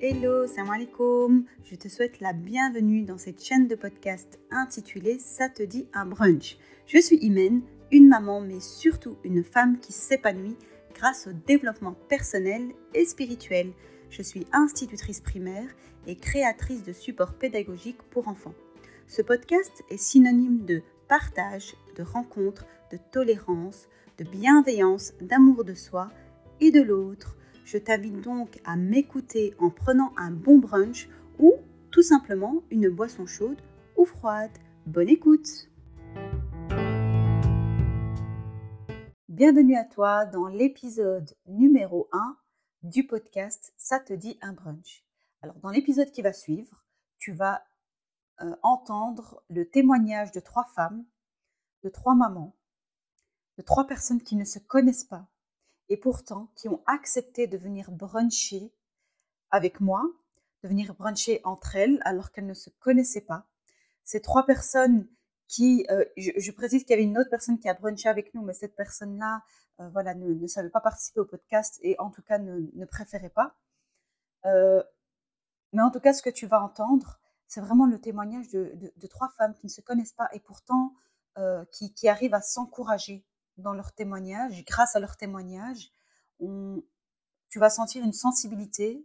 Hello, salam alaikum. Je te souhaite la bienvenue dans cette chaîne de podcast intitulée Ça te dit un brunch. Je suis Imen, une maman mais surtout une femme qui s'épanouit grâce au développement personnel et spirituel. Je suis institutrice primaire et créatrice de supports pédagogiques pour enfants. Ce podcast est synonyme de partage, de rencontre, de tolérance, de bienveillance, d'amour de soi et de l'autre je t'invite donc à m'écouter en prenant un bon brunch ou tout simplement une boisson chaude ou froide. Bonne écoute Bienvenue à toi dans l'épisode numéro 1 du podcast Ça te dit un brunch. Alors dans l'épisode qui va suivre, tu vas euh, entendre le témoignage de trois femmes, de trois mamans, de trois personnes qui ne se connaissent pas, et pourtant qui ont accepté de venir bruncher avec moi, de venir bruncher entre elles alors qu'elles ne se connaissaient pas. Ces trois personnes qui, euh, je, précise qu'il y avait une autre personne qui a brunché avec nous, mais cette personne-là, euh, voilà, ne, savait pas participer au podcast et en tout cas ne, préférait pas. Euh, mais en tout cas, ce que tu vas entendre, c'est vraiment le témoignage de, trois femmes qui ne se connaissent pas et pourtant qui arrivent à s'encourager dans leur témoignage, grâce à leur témoignage, tu vas sentir une sensibilité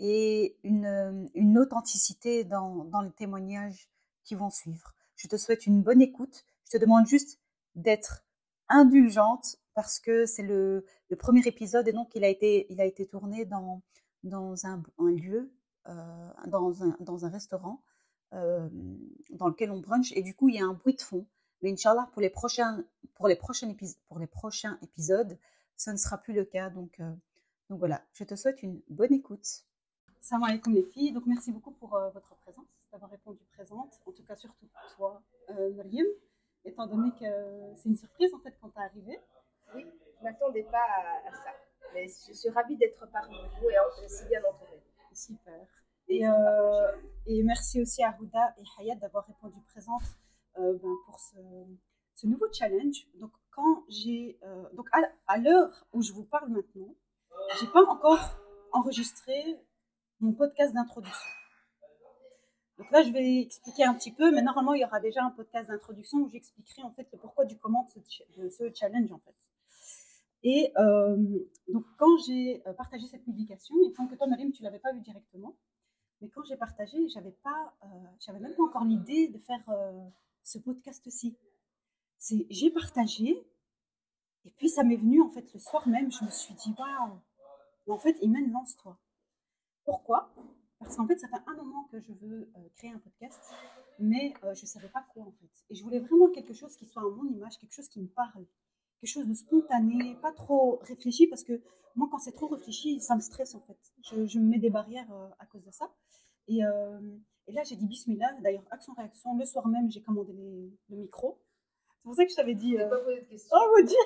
et une, une authenticité dans, dans, les témoignages qui vont suivre. Je te souhaite une bonne écoute. Je te demande juste d'être indulgente parce que c'est le, le, premier épisode et donc il a été, il a été tourné dans, dans un, un lieu, euh, dans, un, dans un restaurant euh, dans lequel on brunch et du coup il y a un bruit de fond. Mais Inch'Allah, pour les prochains, pour les prochains, pour les prochains épisodes, ce ne sera plus le cas. Donc, euh, donc voilà, je te souhaite une bonne écoute. Salam alaikum les filles. Donc merci beaucoup pour euh, votre présence, d'avoir répondu présente. En tout cas, surtout toi, euh, Myriam, étant donné que c'est une surprise en fait quand tu es arrivée. Oui, je ne m'attendais pas à, ça. Mais je suis ravie d'être parmi vous et aussi bien entourée. Super. Et, euh, et, merci aussi à Houda et Hayat d'avoir répondu présente euh, ben, pour ce, nouveau challenge. Donc, quand j'ai, euh, donc à, l'heure où je vous parle maintenant, j'ai pas encore enregistré mon podcast d'introduction. Donc là, je vais expliquer un petit peu, mais normalement, il y aura déjà un podcast d'introduction où j'expliquerai en fait le pourquoi du comment de ce, challenge en fait. Et euh, donc, quand j'ai partagé cette publication, il semble que toi, Marim, tu l'avais pas vu directement, mais quand j'ai partagé, j'avais pas, j'avais même pas encore l'idée de faire ce podcast-ci. C'est j'ai partagé et puis ça m'est venu en fait le soir même, je me suis dit waouh. En fait, Imen, lance-toi. Pourquoi? Parce qu'en fait, ça fait un moment que je veux euh, créer un podcast, mais euh, je ne savais pas quoi en fait. Et je voulais vraiment quelque chose qui soit à mon image, quelque chose qui me parle, quelque chose de spontané, pas trop réfléchi, parce que moi, quand c'est trop réfléchi, ça me stresse en fait. Je, me mets des barrières euh, à cause de ça. Et, et là, j'ai dit bismillah. D'ailleurs, action-réaction, le soir même, j'ai commandé le micro. C'est pour ça que je t'avais dit. Euh... pas posé de questions. Oh, vous dire,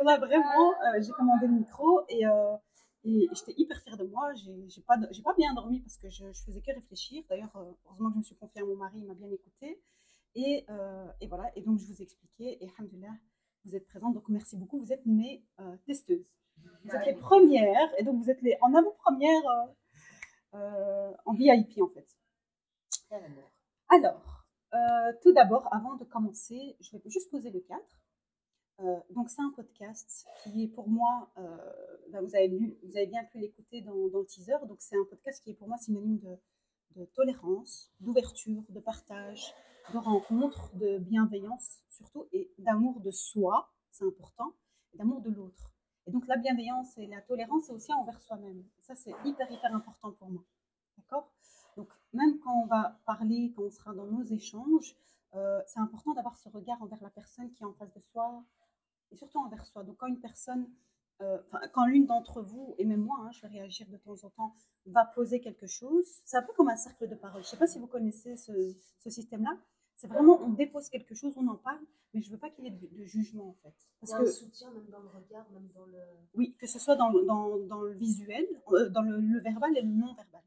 on a vraiment. Euh, j'ai commandé le micro et, euh, et j'étais hyper fière de moi. J'ai pas, pas bien dormi parce que je, je faisais que réfléchir. D'ailleurs, euh, heureusement que je me suis confiée à mon mari, il m'a bien écouté. Et, et, voilà. Et donc, je vous ai expliqué. Et alhamdoulilah, vous êtes présente. Donc, merci beaucoup. Vous êtes mes testeuses. Vous êtes les premières. Et donc, vous êtes les en avant-première en VIP en fait. Alors, euh, tout d'abord, avant de commencer, je vais juste poser le cadre. Euh, donc, c'est un podcast qui est pour moi, euh, ben, vous, avez bien pu l'écouter dans, le teaser, donc c'est un podcast qui est pour moi synonyme de, de tolérance, d'ouverture, de partage, de rencontre, de bienveillance surtout, et d'amour de soi, c'est important, et d'amour de l'autre. Et donc, la bienveillance et la tolérance, c'est aussi envers soi-même. Ça, c'est hyper, hyper important pour moi. D'accord? Donc, même quand on va parler, quand on sera dans nos échanges, euh, c'est important d'avoir ce regard envers la personne qui est en face de soi et surtout envers soi. Donc, quand une personne, euh, quand l'une d'entre vous, et même moi, hein, je vais réagir de temps en temps, va poser quelque chose, c'est un peu comme un cercle de parole. Je ne sais pas si vous connaissez ce, système-là. C'est vraiment, on dépose quelque chose, on en parle, mais je ne veux pas qu'il y ait de, jugement en fait. Parce que, un soutien même dans le regard, même dans le... Oui, que ce soit dans, dans, dans le visuel, euh, dans le, le verbal et le non-verbal.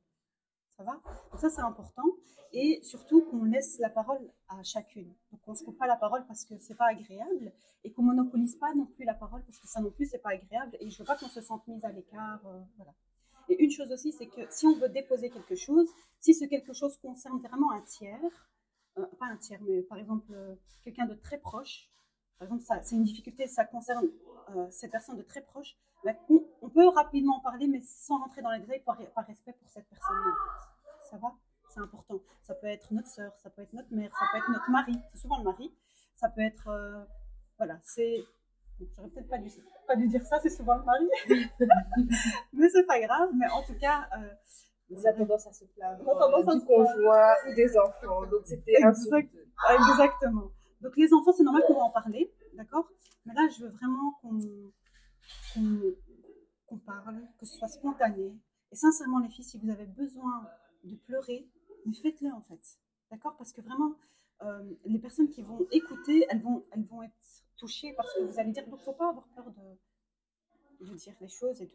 Ça va? Donc ça, c'est important. Et surtout qu'on laisse la parole à chacune. Donc on ne se coupe pas la parole parce que c'est pas agréable et qu'on monopolise pas non plus la parole parce que ça non plus, c'est pas agréable. Et je veux pas qu'on se sente mise à l'écart. Euh, voilà. Et une chose aussi, c'est que si on veut déposer quelque chose, si ce quelque chose concerne vraiment un tiers, euh, pas un tiers, mais par exemple euh, quelqu'un de très proche, par exemple, ça, c'est une difficulté, ça concerne euh, ces personnes de très proches, ben, on, peut rapidement en parler, mais sans rentrer dans les détails par, par respect pour cette personne. En fait. Ça va? C'est important. Ça peut être notre sœur, ça peut être notre mère, ça peut être notre mari, c'est souvent le mari. Ça peut être. euh, voilà, c'est. bon, J'aurais peut-être pas dû, pas dû dire ça, c'est souvent le mari. mais c'est pas grave, mais en tout cas. euh, On a tendance à se plaindre euh, à du conjoint ou des enfants. Donc c'était. Exactement. Donc les enfants, c'est normal qu'on va en parler, d'accord? Mais là, je veux vraiment qu'on parle, que ce soit spontané. Et sincèrement, les filles, si vous avez besoin de pleurer, faites-le en fait, d'accord? Parce que vraiment, euh, les personnes qui vont écouter, elles vont, elles vont être touchées parce que vous allez dire, donc, faut pas avoir peur de, de dire les choses et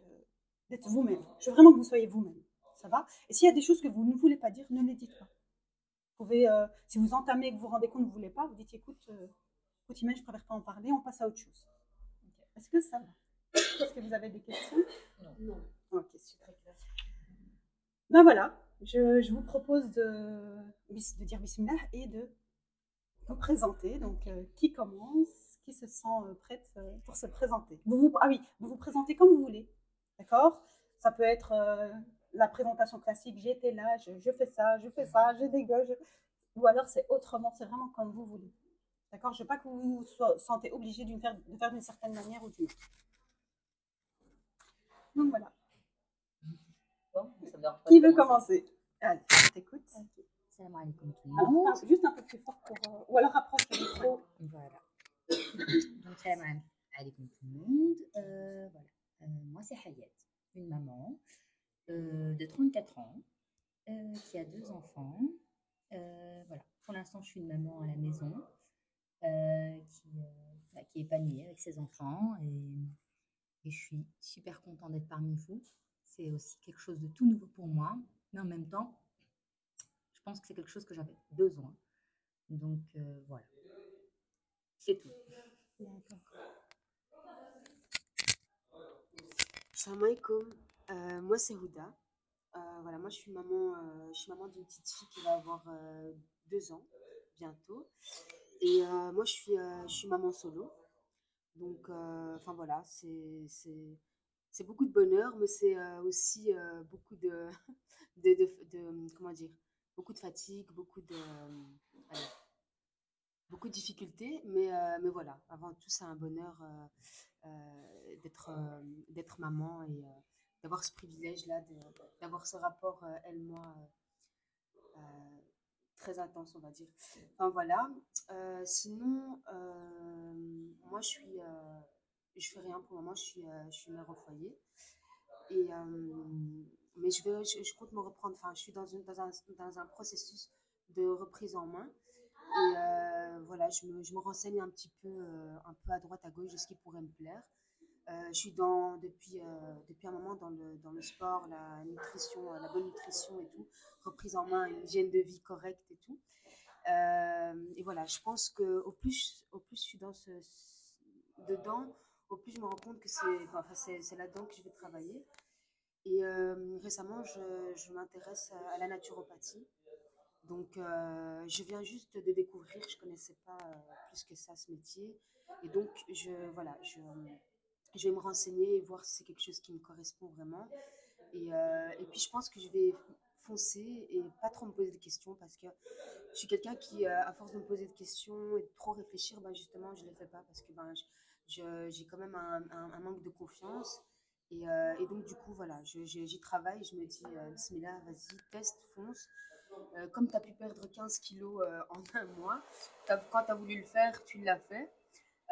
d'être vous-même. Je veux vraiment que vous soyez vous-même, ça va? Et s'il y a des choses que vous ne voulez pas dire, ne les dites pas. Pouvez, euh, si vous entamez et que vous vous rendez compte que vous ne voulez pas, vous dites écoute, euh, écoute Imen, je préfère pas en parler, on passe à autre chose. Ok. Est-ce que ça va? Est-ce que vous avez des questions? Non, Ok, c'est super. Ben voilà, je, je vous propose de, de dire bismillah et de vous présenter. Donc, euh, qui commence? Qui se sent euh, prête euh, pour se présenter? Vous, vous- Ah oui, vous vous présentez comme vous voulez. D'accord? Ça peut être euh, la présentation classique j'étais là, je, je fais ça, je fais ça, je dégage. Ou alors c'est autrement, c'est vraiment comme vous voulez. D'accord? Je ne veux pas que vous vous so- sentez obligé faire- de faire d'une certaine manière ou d'une autre. Donc voilà. Bon, ça me dérange pas Qui veut commencer. commencer? Allez, je t'écoute. Salam alaikum tout le Alors, monde. parle juste un peu plus fort pour. euh, ou alors approche le micro. Voilà. Donc, salam alaikum tout le monde. Euh, voilà. Euh, moi, c'est Hayat, une maman euh, de 34 ans euh, qui a deux enfants. Euh, voilà. Pour l'instant, je suis une maman à la maison qui, bah, qui est épanouie avec ses enfants et, je suis super contente d'être parmi vous. C'est aussi quelque chose de tout nouveau pour moi, mais en même temps, je pense que c'est quelque chose que j'avais besoin. Donc voilà. C'est tout. Salam alaikum. Euh, moi, c'est Houda. Euh, voilà, moi, je suis maman, euh, je suis maman d'une petite fille qui va avoir euh, deux ans bientôt. Et moi, je suis, je suis maman solo. Donc, enfin voilà, c'est beaucoup de bonheur, mais c'est aussi beaucoup de, de, de, comment dire, beaucoup de fatigue, beaucoup de, beaucoup de difficultés. Mais, mais voilà, avant tout, c'est un bonheur d'être d'être maman et d'avoir ce privilège-là, d'avoir ce rapport euh, elle-moi euh, euh, très intense, on va dire. Enfin voilà. Sinon, moi je suis, je fais rien pour le moment. Je suis, je suis mère au foyer. Et mais je vais, je, compte me reprendre. Enfin, je suis dans, une, dans, un, dans un processus de reprise en main. Et voilà, je me, je me renseigne un petit peu, un peu à droite, à gauche de ce qui pourrait me plaire. Euh, je suis dans, depuis, euh, depuis un moment dans le, dans le sport, la nutrition, euh, la bonne nutrition et tout, reprise en main, hygiène de vie correcte et tout. Et voilà, je pense que au plus, au plus je suis dans dedans, au plus je me rends compte que c'est enfin, là-dedans que je vais travailler. Et récemment, je, je m'intéresse à la naturopathie. Donc, je viens juste de découvrir, je ne connaissais pas plus que ça ce métier. Et donc, je, voilà, je, je vais me renseigner et voir si c'est quelque chose qui me correspond vraiment. Et, euh, et puis, je pense que je vais foncer et pas trop me poser de questions parce que je suis quelqu'un qui, euh, à force de me poser de questions et de trop réfléchir, ben, justement, je ne le fais pas parce que ben, j'ai quand même un, un- manque de confiance. Et, euh, et donc, du coup, voilà, j'y travaille. Je me dis, euh, Bismillah, vas-y, teste, fonce. Comme tu as pu perdre 15 kilos en un mois, quand tu as voulu le faire, tu l'as fait.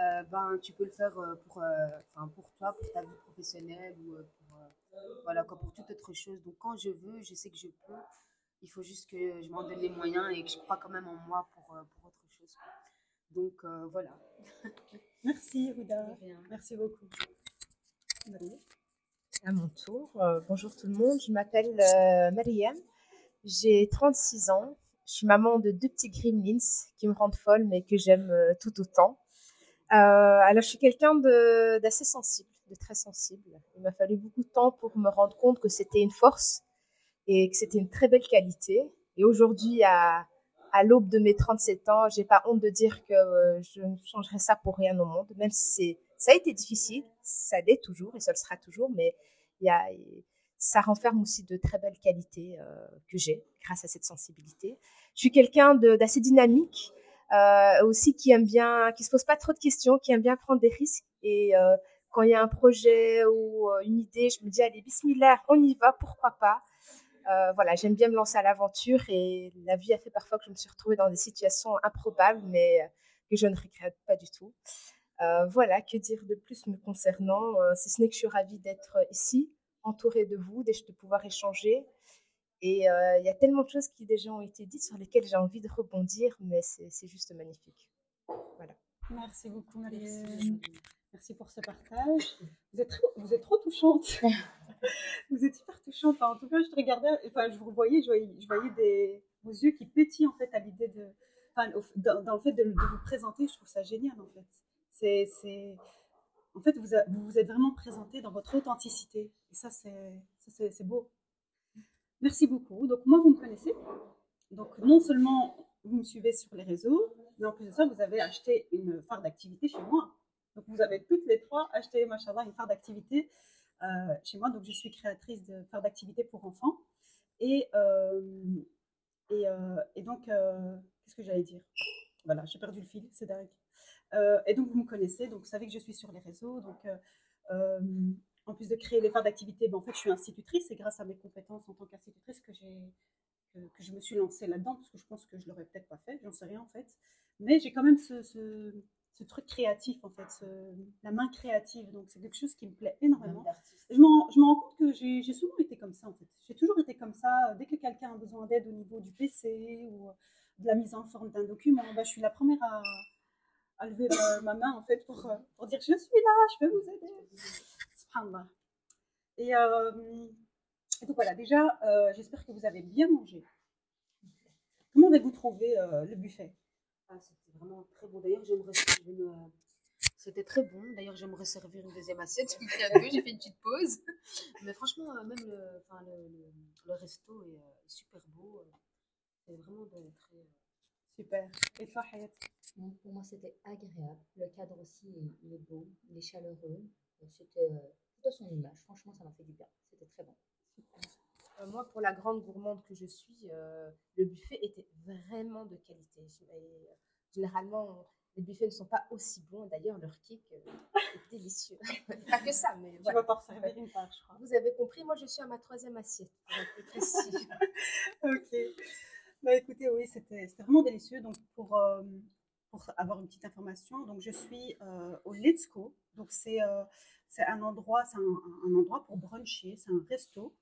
Euh, ben, tu peux le faire euh, pour, euh, enfin, pour toi, pour ta vie professionnelle ou pour, voilà, quoi, pour toute autre chose. Donc, quand je veux, je sais que je peux. Il faut juste que je m'en donne les moyens et que je crois quand même en moi pour, pour autre chose. Donc, voilà. Merci, rien. Merci beaucoup. À mon tour, euh, bonjour tout le monde, je m'appelle euh, Mariam, j'ai 36 ans, je suis maman de deux petits gremlins qui me rendent folle mais que j'aime euh, tout autant. Euh, alors je suis quelqu'un d'assez sensible, de très sensible. Il m'a fallu beaucoup de temps pour me rendre compte que c'était une force et que c'était une très belle qualité. Et aujourd'hui, à, à l'aube de mes 37 ans, j'ai pas honte de dire que euh, je ne changerai ça pour rien au monde, même si ça a été difficile, ça l'est toujours et ça le sera toujours, mais y a, ça renferme aussi de très belles qualités euh, que j'ai grâce à cette sensibilité. Je suis quelqu'un d'assez dynamique, euh, aussi qui aime bien, qui se pose pas trop de questions, qui aime bien prendre des risques. Et euh, quand il y a un projet ou euh, une idée, je me dis allez, bismillah, on y va, pourquoi pas. Voilà, j'aime bien me lancer à l'aventure et la vie a fait parfois que je me suis retrouvée dans des situations improbables, mais que je ne regrette pas du tout. Voilà, que dire de plus me concernant, si ce n'est que je suis ravie d'être ici, entourée de vous, de pouvoir échanger et euh, il y a tellement de choses qui déjà ont été dites sur lesquelles j'ai envie de rebondir, mais c'est juste magnifique. Voilà. Merci beaucoup, Marielle. Merci. pour ce partage. Vous êtes, trop, vous êtes trop touchante. vous êtes hyper touchante. en tout cas, je te regardais, enfin, je vous voyais, je voyais, je voyais des, vos yeux qui pétillent en fait à l'idée de, enfin, dans, dans, le fait de, de, vous présenter. Je trouve ça génial en fait. C'est, en fait, vous, vous vous êtes vraiment présenté dans votre authenticité. Et ça, c'est beau. Merci beaucoup. Donc, moi, vous me connaissez. Donc, non seulement vous me suivez sur les réseaux, mais en plus de ça, vous avez acheté une phare d'activité chez moi. Donc, vous avez toutes les trois acheté, machallah, une phare d'activité euh, chez moi. Donc, je suis créatrice de phare d'activité pour enfants. Et, euh, et, euh, et, donc, qu'est-ce que j'allais dire? Voilà, j'ai perdu le fil, c'est dingue. et donc, vous me connaissez, donc vous savez que je suis sur les réseaux. Donc, en plus de créer les phares d'activité, ben, en fait, je suis institutrice et grâce à mes compétences en tant qu'institutrice que, que, que, je me suis lancée là-dedans parce que je pense que je l'aurais peut-être pas fait, j'en sais rien en fait. Mais j'ai quand même ce, ce, ce, truc créatif en fait, la main créative. Donc c'est quelque chose qui me plaît énormément. Je m'en rends compte que j'ai souvent été comme ça en fait. J'ai toujours été comme ça. Dès que quelqu'un a besoin d'aide au niveau du PC ou de la mise en forme d'un document, ben, je suis la première à, à lever ma, main en fait pour, pour dire je suis là, je peux vous aider. Et, euh, et donc voilà, déjà, euh, j'espère que vous avez bien mangé. Comment avez-vous trouvé euh, le buffet? Ah, C'était vraiment très bon. D'ailleurs, j'aimerais. Me... C'était très bon. D'ailleurs, j'aimerais servir une deuxième assiette. J'ai fait une petite pause. Mais franchement, même le, enfin, le, le, le resto est, super beau. C'est vraiment de, très. Super. Et toi, Hayat Pour moi, c'était agréable. Le cadre aussi, il est beau, il est chaleureux. C'était de son image. Franchement, ça m'a fait du bien. C'était très bon. Euh, moi, pour la grande gourmande que je suis, euh, le buffet était vraiment de qualité. Et, euh, généralement, les buffets ne sont pas aussi bons. D'ailleurs, leur kick est délicieux. pas que ça, mais voilà. Tu vas servir une part, je crois. Vous avez compris, moi, je suis à ma troisième assiette, précis. ok. Bah, écoutez, oui, c'était vraiment délicieux. Donc, pour, pour avoir une petite information, donc je suis au Let's Go. Donc, c'est c'est un endroit, c'est un, endroit pour bruncher, c'est un resto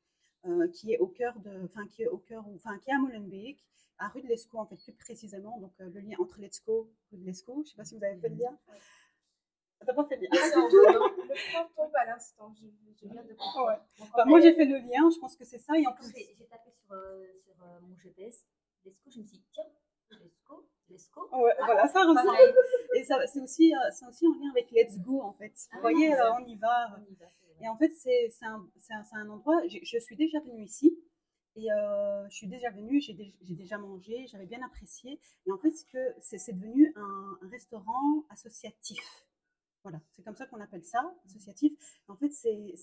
euh, qui est au cœur de, enfin qui est au cœur, enfin qui est à Molenbeek, à rue de l'Escaut en fait plus précisément, donc euh, le lien entre l'Escaut, rue de l'Escaut, je sais pas si vous avez fait le lien. T'as pas fait le lien ah, non, non, Le point tombe à l'instant, je, je, viens de comprendre. Ouais. moi j'ai fait le lien, je pense que c'est ça et en plus. J'ai tapé sur, euh, sur mon GPS l'Escaut, je me suis dit tiens Lesco, Lesco. Ouais, ah, voilà, ça ressemble. Et c'est aussi, euh, c'est aussi en lien avec Let's Go, en fait. Vous ah, voyez, euh, on y va. On y va et en fait, c'est un, un, un, endroit, je, je, suis déjà venue ici. Et euh, je suis déjà venue, j'ai déjà mangé, j'avais bien apprécié. Et en fait, c'est devenu un, un, restaurant associatif. Voilà, c'est comme ça qu'on appelle ça, associatif. En fait, c'est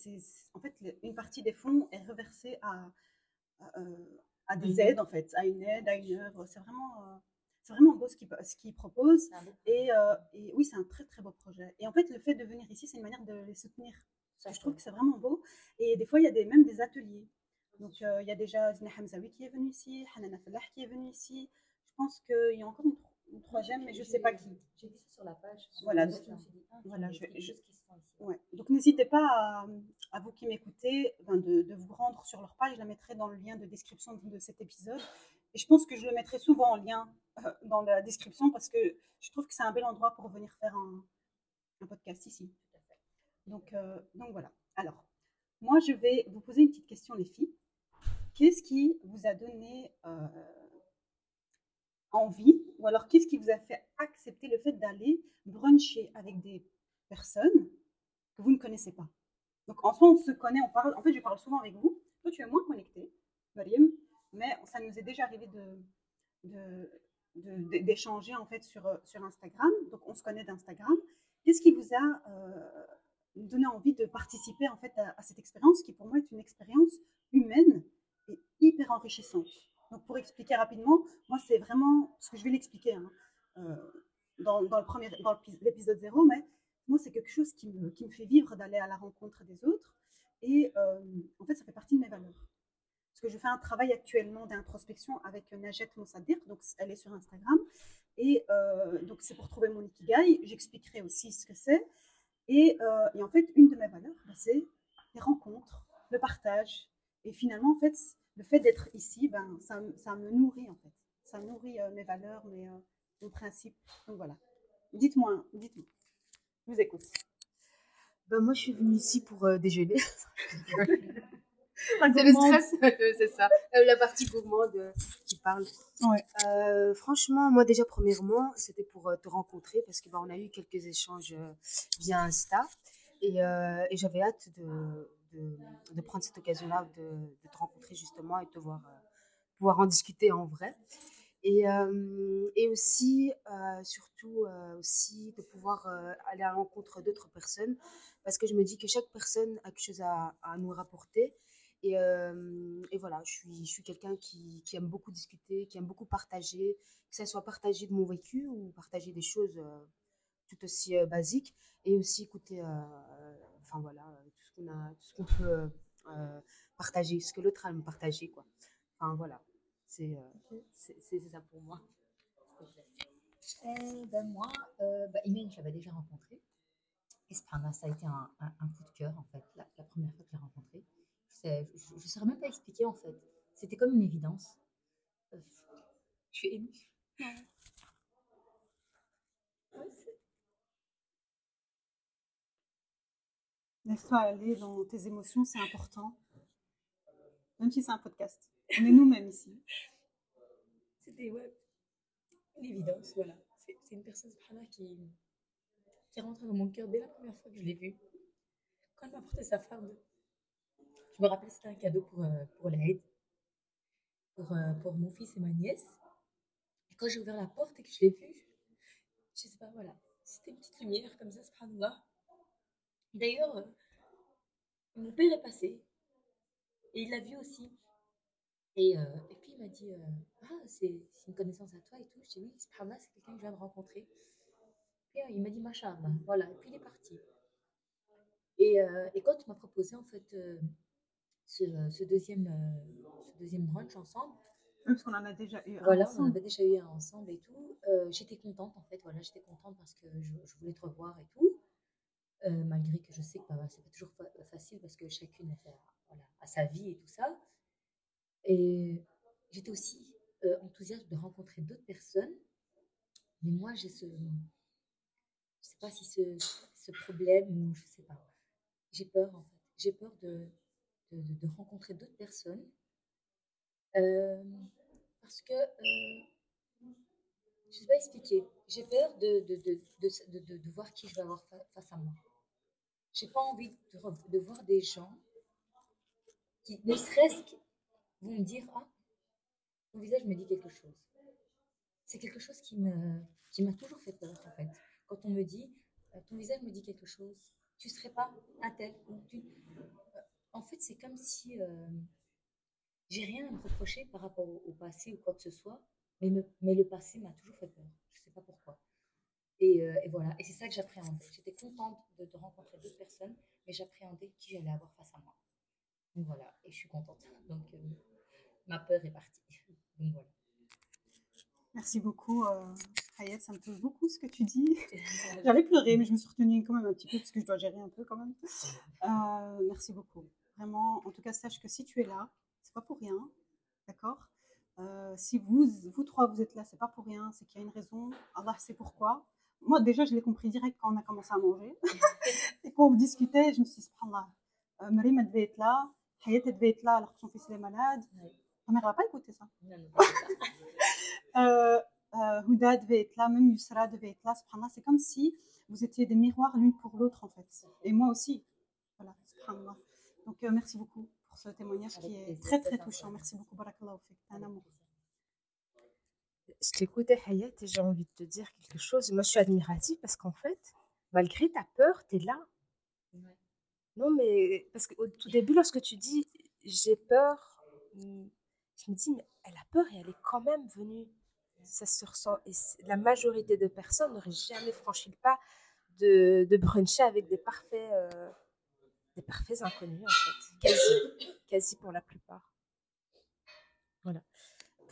en fait, une partie des fonds est reversée à, à, à des aides, en fait, à une aide, à une œuvre. C'est vraiment, euh, c'est vraiment beau ce qu'ils ce proposent. Et, euh, et, oui, c'est un très, très beau projet. Et en fait, le fait de venir ici, c'est une manière de les soutenir. je trouve que c'est vraiment beau. Et des fois, il y a des, même des ateliers. Donc, euh, il y a déjà Zina Hamzawi qui est venu ici, Hanana Falah qui est venu ici. Je pense qu'il y a encore une, troisième, mais je ne sais pas qui. J'ai vu ça sur la page. Voilà, donc, ah, voilà, je, je, Ouais. Donc n'hésitez pas à, vous qui m'écoutez de, de, vous rendre sur leur page. Je la mettrai dans le lien de description de, cet épisode. Et je pense que je le mettrai souvent en lien euh, dans la description parce que je trouve que c'est un bel endroit pour venir faire un, un podcast ici. Donc, euh, donc voilà. Alors, moi, je vais vous poser une petite question, les filles. Qu'est-ce qui vous a donné euh, envie, ou alors qu'est-ce qui vous a fait accepter le fait d'aller bruncher avec des personnes que vous ne connaissez pas? en soi, on se connaît, on parle. En fait, je parle souvent avec vous. Toi, tu es moins connecté, Mariam, mais ça nous est déjà arrivé de, d'échanger en fait sur, sur Instagram. Donc, on se connaît d'Instagram. Qu'est-ce qui vous a euh, donné envie de participer en fait à cette expérience qui pour moi est une expérience humaine et hyper enrichissante? Donc, pour expliquer rapidement, moi, c'est vraiment ce que je vais l'expliquer hein, euh, dans, le premier, dans l'épi- l'épisode 0, mais moi, c'est quelque chose qui me, fait vivre d'aller à la rencontre des autres. Et euh, en fait, ça fait partie de mes valeurs. Parce que je fais un travail actuellement d'introspection avec Najet Moussadir, donc elle est sur Instagram. Et euh, donc, c'est pour trouver mon ikigai. J'expliquerai aussi ce que c'est. Et, et en fait, une de mes valeurs, bah, c'est les rencontres, le partage. Et finalement, en fait, le fait d'être ici, ben, ça, me- ça me nourrit, en fait. Ça nourrit euh, mes valeurs, mes, euh, mes principes. Donc voilà. Dites-moi, dites-moi. Je vous écoute. Ben, moi, je suis venue ici pour euh, déjeuner. C'est le stress, c'est ça. La partie gourmande qui parle. Ouais. Franchement, moi déjà premièrement, c'était pour te rencontrer parce que bah, on a eu quelques échanges via Insta et, et j'avais hâte de, de, prendre cette occasion-là de, te rencontrer justement et de te voir, euh, pouvoir en discuter en vrai. Et, euh, et aussi, euh, surtout, aussi de pouvoir aller à la rencontre d'autres personnes parce que je me dis que chaque personne a quelque chose à, nous rapporter. Et, et voilà, je suis, je suis quelqu'un qui, qui aime beaucoup discuter, qui aime beaucoup partager, que ce soit partager de mon vécu ou partager des choses tout aussi basiques et aussi écouter, enfin voilà, qu'on a, ce qu'on peut euh, euh, partager, ce que l'autre a à me partager, quoi. Enfin voilà, c'est euh, c'est c'est ça pour moi. Eh ben moi, euh, bah, Imen, je l'avais déjà rencontré. Et ça a été un, un- un coup de cœur, en fait, la, la première fois que je l'ai rencontré. C'est- Je ne saurais même pas expliquer, en fait. C'était comme une évidence. Euh, je suis émue. Ouais, Laisse-toi aller dans tes émotions, c'est important. Même si c'est un podcast. On est nous-mêmes ici. C'était ouais, une évidence, voilà. C'est une personne subhanallah, qui, qui est rentrée dans mon cœur dès la première fois que je l'ai vue. Quand elle m'a apporté sa femme, je me rappelle c'était un cadeau pour, euh, pour l'Aïd, pour, euh, pour mon fils et ma nièce. Et quand j'ai ouvert la porte et que je l'ai vue, je sais pas, voilà, c'était une petite lumière comme ça, subhanallah. D'ailleurs, euh, mon père est passé et il l'a vu aussi. Et, euh, et puis il m'a dit euh, Ah, c'est une connaissance à toi et tout. Je dis Oui, c'est quelqu'un que je viens de rencontrer. Puis euh, il m'a dit Machallah, voilà. Et puis il est parti. Et, euh, et quand tu m'as proposé en fait ce, ce deuxième, ce deuxième brunch ensemble, Même parce qu'on en a déjà eu un voilà, on en ensemble. avait déjà eu un ensemble et tout. euh, j'étais contente en fait, voilà, j'étais contente parce que je, je voulais te revoir et tout. Euh, malgré que je sais que bah, c'est pas toujours fa- facile parce que chacune a, sa- vie et tout ça. Et j'étais aussi euh, enthousiaste de rencontrer d'autres personnes. Mais moi, j'ai ce. Je sais pas si ce, ce problème ou je sais pas. J'ai peur en fait. J'ai peur de, de, rencontrer d'autres personnes. Euh, parce que. je sais pas expliquer. J'ai peur de, de, de, de, voir qui je vais avoir fa- face à moi. J'ai pas envie de, voir des gens qui, ne serait-ce que, vont me dire Ah, ton visage me dit quelque chose. C'est quelque chose qui me qui m'a toujours fait peur, en fait. Quand on me dit euh, Ton visage me dit quelque chose, tu serais pas un tel. tu- Euh, En fait, c'est comme si euh, j'ai rien à me reprocher par rapport au, passé ou quoi que ce soit, mais, mais le passé m'a toujours fait peur. Je sais pas pourquoi. Et, euh, et voilà, et c'est ça que j'appréhendais. J'étais contente de, de rencontrer d'autres personnes, mais j'appréhendais qui j'allais avoir face à moi. Donc voilà, et je suis contente. Donc euh, ma peur est partie. Donc voilà. Merci beaucoup, euh, Hayat, ça me touche beaucoup ce que tu dis. J'allais pleurer, mais je me suis retenue quand même un petit peu parce que je dois gérer un peu quand même. Euh, merci beaucoup. Vraiment, en tout cas, sache que si tu es là, c'est pas pour rien, d'accord? Si vous, vous trois, vous êtes là, c'est pas pour rien, c'est qu'il y a une raison. Allah sait pourquoi. Moi, déjà, je l'ai compris direct quand on a commencé à manger. Et quand on discutait, je me suis dit, subhanallah, euh, Marim, elle devait être là, Hayat, elle devait être là alors que son fils il est malade. Ta mère va pas écouter ça. Euh, euh, Houda devait être là, même Yusra devait être là. Subhanallah, c'est comme si vous étiez des miroirs l'une pour l'autre en fait. Et moi aussi. Voilà. Subhanallah. Donc, euh, merci beaucoup pour ce témoignage Avec qui est plaisir, très, très touchant. Merci beaucoup, Barakallahu fik. Un amour. Je t'écoutais, Hayat, et j'ai envie de te dire quelque chose. Moi, je suis admirative parce qu'en fait, malgré ta peur, tu es là. Ouais. Non, mais parce qu'au tout début, lorsque tu dis j'ai peur, hum, je me dis, mais elle a peur et elle est quand même venue. Ça se ressent. Et la majorité de personnes n'auraient jamais franchi le pas de, de bruncher avec des parfaits, euh, des parfaits inconnus, en fait. Quasi. Quasi pour la plupart.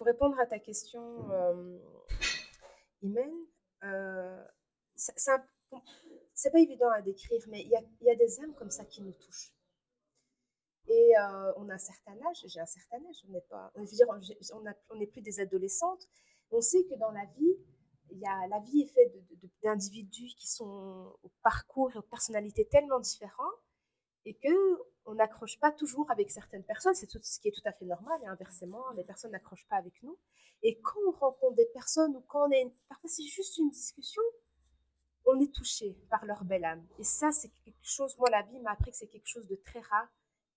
Pour répondre à ta question, euh, Imen, euh, c'est pas évident à décrire, mais il y a, des âmes comme ça qui nous touchent. Et euh, on a un certain âge, j'ai un certain âge, on n'est pas, on, plus des adolescentes. On sait que dans la vie, y a, la vie est faite d'individus qui sont au parcours et aux personnalités tellement différents et que on n'accroche pas toujours avec certaines personnes, c'est tout ce qui est tout à fait normal et inversement, les personnes n'accrochent pas avec nous. Et quand on rencontre des personnes ou quand on est, parfois c'est juste une discussion, on est touché par leur belle âme. Et ça, c'est quelque chose, moi, la vie m'a appris que c'est quelque chose de très rare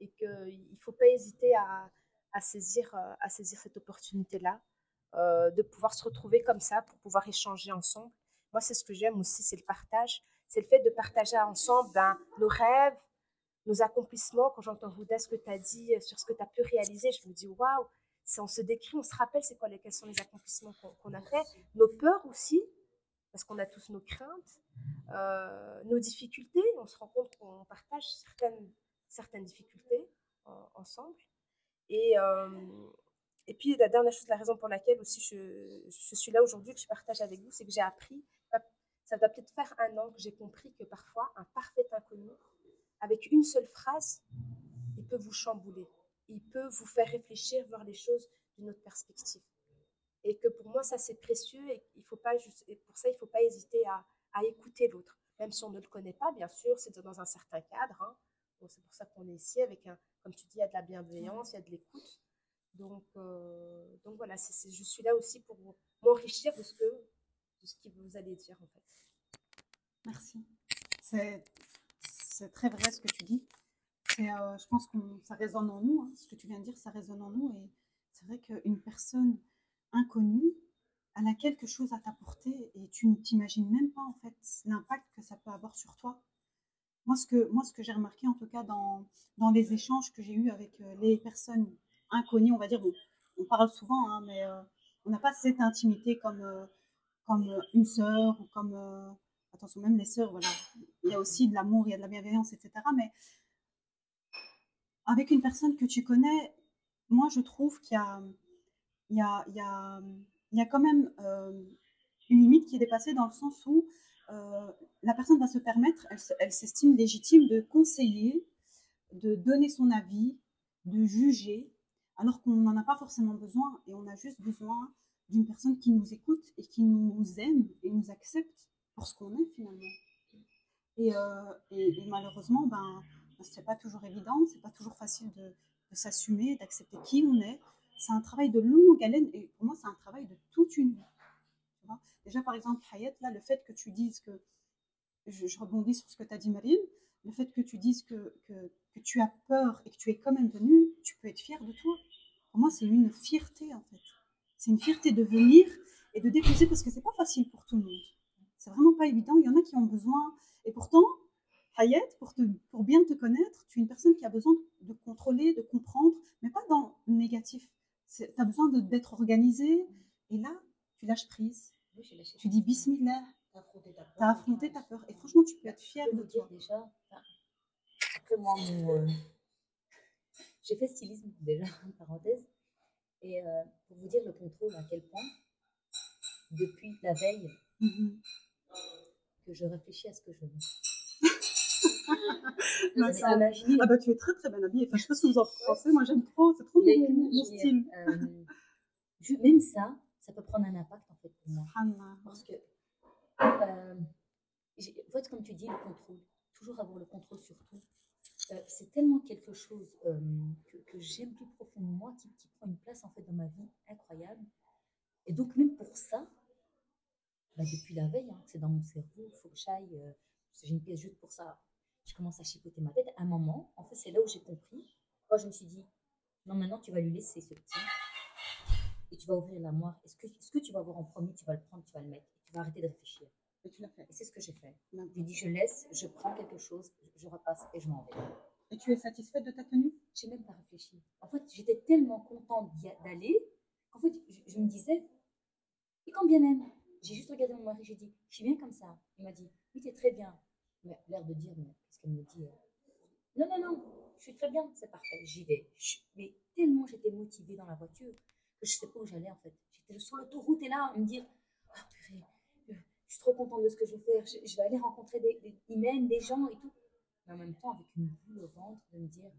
et qu'il ne faut pas hésiter à, à saisir, euh, à saisir cette opportunité-là, euh, de pouvoir se retrouver comme ça pour pouvoir échanger ensemble. Moi, c'est ce que j'aime aussi, c'est le partage. C'est le fait de partager ensemble ben, nos rêves, nos accomplissements. Quand j'entends Rouda, ce que tu as dit euh, sur ce que tu as pu réaliser, je me dis waouh, si on se décrit, on se rappelle c'est quoi, les- quels sont les accomplissements qu'on a fait, nos peurs aussi, parce qu'on a tous nos craintes, euh, nos difficultés. On se rend compte qu'on partage certaines, certaines difficultés euh, ensemble. Et, euh, et puis la dernière chose, la raison pour laquelle aussi je, je suis là aujourd'hui, que je partage avec vous, c'est que j'ai appris, ça doit peut-être faire un an que j'ai compris que parfois un parfait inconnu, avec une seule phrase, il peut vous chambouler. Il peut vous faire réfléchir, voir les choses d'une autre perspective. Et que pour moi, ça, c'est précieux et, il faut pas juste, et pour ça, il ne faut pas hésiter à, à écouter l'autre. Même si on ne le connaît pas, bien sûr, c'est dans un certain cadre. Hein. Donc, c'est pour ça qu'on est ici avec, un, comme tu dis, il y a de la bienveillance, il y a de l'écoute. Donc, euh, donc voilà, c'est c'est- je suis là aussi pour m'enrichir de ce que de ce que vous allez dire en fait. Merci. C'est c'est très vrai ce que tu dis. Euh, je pense que ça résonne en nous. hein. Ce que tu viens de dire, ça résonne en nous. Et c'est vrai qu'une personne inconnue, elle a quelque chose à t'apporter et tu ne t'imagines même pas en fait l'impact que ça peut avoir sur toi. Moi, ce que, que j'ai remarqué en tout cas dans, dans les échanges que j'ai eus avec euh, les personnes inconnues, on va dire, bon, on parle souvent, hein, mais euh, on n'a pas cette intimité comme, comme une sœur ou comme, attention, même les sœurs, voilà, il y a aussi de l'amour, il y a de la bienveillance, etc. Mais avec une personne que tu connais, moi, je trouve qu'il y a, il y a, il y a, quand même euh, une limite qui est dépassée dans le sens où euh, la personne va se permettre, elle, elle s'estime légitime de conseiller, de donner son avis, de juger, alors qu'on n'en a pas forcément besoin et on a juste besoin d'une personne qui nous écoute et qui nous aime et nous accepte pour ce qu'on est finalement. Et, euh, et- malheureusement, ben, c'est pas toujours évident, c'est pas toujours facile de, s'assumer, d'accepter qui on est. C'est un travail de longue haleine et pour moi, c'est un travail de toute une vie. Déjà, par exemple, Hayat, là, le fait que tu dises que, je, rebondis sur ce que tu as dit, Marine, le fait que tu dises que, que, tu as peur et que tu es quand même venue, tu peux être fière de toi. Pour moi, c'est une fierté, en fait. C'est une fierté de venir et de déposer parce que c'est pas facile pour tout le monde. C'est vraiment pas évident. Il y en a qui ont besoin. Et pourtant, Hayat, pour, te, pour bien te connaître, tu es une personne qui a besoin de contrôler, de comprendre, mais pas dans le négatif. Tu as besoin d'être organisé. Et là, tu lâches prise. Oui, j'ai lâché Tu dis Bismillah. T'as affronté ta peur. Tu as affronté ta peur. Et franchement, tu peux être fière Je de toi. déjà, après moi, mon, euh, j'ai fait stylisme déjà, parenthèse, et euh, pour vous dire le contrôle à quel point, depuis la veille, Mhm. Que je réfléchis à ce que je veux. Non, ça- avez imaginé Ah bah tu es très très bien habillée. Enfin, je sais pas ce que vous en pensez. Moi j'aime trop. C'est trop Mais mon, style. euh, même ça, ça peut prendre un impact en fait pour moi. Subhanallah. Parce que, euh, j'ai- en fait, comme tu dis, le contrôle, toujours avoir le contrôle sur tout, euh, c'est tellement quelque chose euh, que, que j'aime plus profondément, qui, qui prend une place en fait dans ma vie incroyable. Et donc, même pour ça, bah, depuis la veille, hein, c'est dans mon cerveau, il faut que j'aille, euh, j'ai une pièce juste pour ça. je commence à chipoter ma tête. À un moment, en fait, c'est là où j'ai compris. Quand je me suis dit, non, maintenant, tu vas lui laisser ce petit. Et tu vas ouvrir l'armoire. Est-ce que, ce que tu vas voir en premier, tu vas le prendre, tu vas le mettre. Et tu vas arrêter de réfléchir? Et tu l'as fait. Et c'est ce que j'ai fait. D'accord. Je lui dis, je laisse, je prends quelque chose, je repasse et je m'en vais. Et tu es satisfaite de ta tenue? J'ai même pas réfléchi. En fait, j'étais tellement contente d'aller qu'en fait, je, je me disais, et quand bien même, j'ai juste regardé mon mari, j'ai dit, je suis bien comme ça. Il m'a dit, oui, tu es très bien. Mais l'air de dire, mais qu'est-ce qu'elle me dit Non, non, non, je suis très bien, c'est parfait, j'y vais. Mais tellement j'étais motivée dans la voiture que je sais pas où j'allais en fait. J'étais sur l'autoroute et là, à me dire, ah purée, je suis trop contente de ce que je vais faire, je, vais aller rencontrer des, des des gens et tout. Mais en même temps, avec une boule au ventre, de me dire,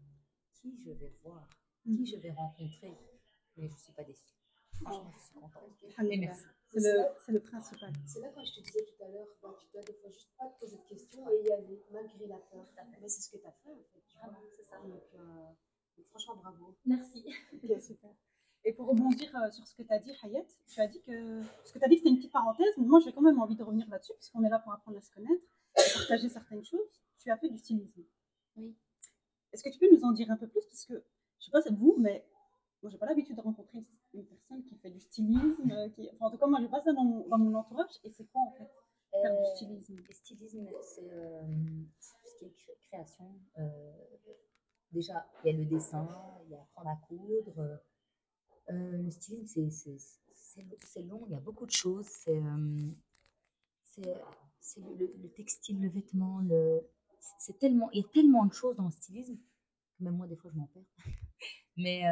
qui je vais voir, qui je vais rencontrer. Mais je ne suis pas déçue. Franchement, je suis contente. Et Alhamdulillah. merci. C'est le, principal. C'est là quand je te disais tout à l'heure, bah, tu dois des fois juste pas te poser de questions et y aller malgré la peur. Mais c'est ce que tu as fait en fait. Vraiment, c'est ça. Donc, euh, donc franchement, bravo. Merci. Ok, super. Et pour rebondir euh, sur ce que tu as dit, Hayat, tu as dit que. Parce que tu as dit c'était une petite parenthèse, mais moi j'ai quand même envie de revenir là-dessus, puisqu'on est là pour apprendre à se connaître et partager certaines choses. Tu as fait du stylisme. Oui. Est-ce que tu peux nous en dire un peu plus? Parce que, je sais pas, c'est vous, mais moi j'ai pas l'habitude de rencontrer une, personne qui fait du stylisme. euh, Qui... Enfin, en tout cas, moi j'ai pas ça dans mon, dans mon entourage. Et c'est quoi en fait Faire du Euh, stylisme? Le stylisme, c'est euh, tout ce qui est cré- création. Euh, déjà, il y a le dessin, il y a apprendre à coudre. Le stylisme, c'est- c'est- c'est c'est long, il y a beaucoup de choses. C'est le, le- le textile, le vêtement, le, c'est tellement, il y a tellement de choses dans le stylisme que même moi, des fois, je m'en perds. Mais,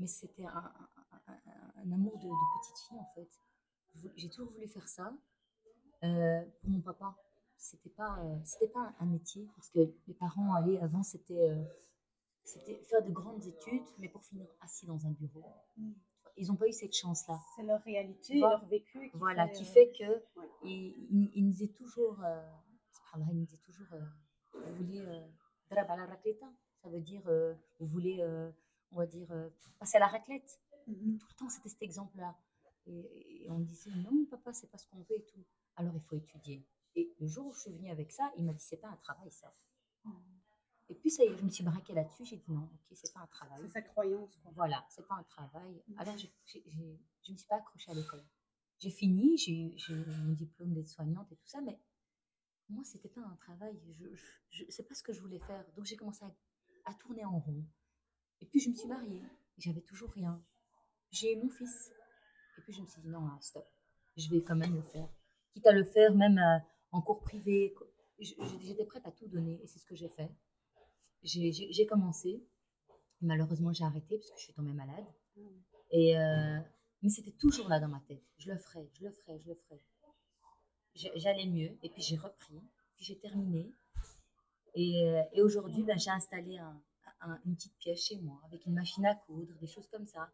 mais c'était un, un- un- un amour de, de petite fille, en fait. J'ai toujours voulu faire ça. Euh, pour mon papa, c'était pas, euh, c'était pas un, métier parce que les parents allaient avant, c'était, euh, c'était faire de grandes études, mais pour finir assis dans un bureau. Mm. Ils n'ont pas eu cette chance-là. C'est leur réalité, leur vécu. Qui Voilà, fait, qui fait que ouais. ils, ils- ils nous disaient toujours, ils nous disaient toujours, vous voulez raclette, ça veut dire, vous voulez, on va dire, euh, passer à la raclette. Mhm. Tout le temps, c'était cet exemple-là. Et, et on disait, non, papa, c'est pas ce qu'on veut et tout. Alors, il faut étudier. Et le jour où je suis venue avec ça, il m'a dit, c'est pas un travail, ça. Oh. Et puis, ça y est, je me suis braquée là-dessus. J'ai dit, non, ok, c'est pas un travail. C'est sa croyance. Quoi. Voilà, c'est pas un travail. Mhm. Alors, je ne me suis pas accrochée à l'école. J'ai fini, j'ai j'ai mon diplôme d'aide-soignante et tout ça, mais moi, c'était pas un travail. Je, je, je- c'est pas ce que je voulais faire. Donc, j'ai commencé à, à tourner en rond. Et puis, je me suis mariée. J'avais toujours rien. J'ai eu mon fils. Et puis, je me suis dit, non, là, stop. Je vais quand même le faire. Quitte à le faire, même euh, en cours privé. J'étais prête à tout donner et c'est ce que j'ai fait. J'ai- commencé. Malheureusement, j'ai arrêté parce que je suis tombée malade. Et euh, mais c'était toujours là dans ma tête. Je le ferai, je le ferai, je le ferai. J'allais mieux et puis j'ai repris, puis j'ai terminé. Et, euh, et aujourd'hui, ben, j'ai installé un- un- une petite pièce chez moi avec une machine à coudre, des choses comme ça.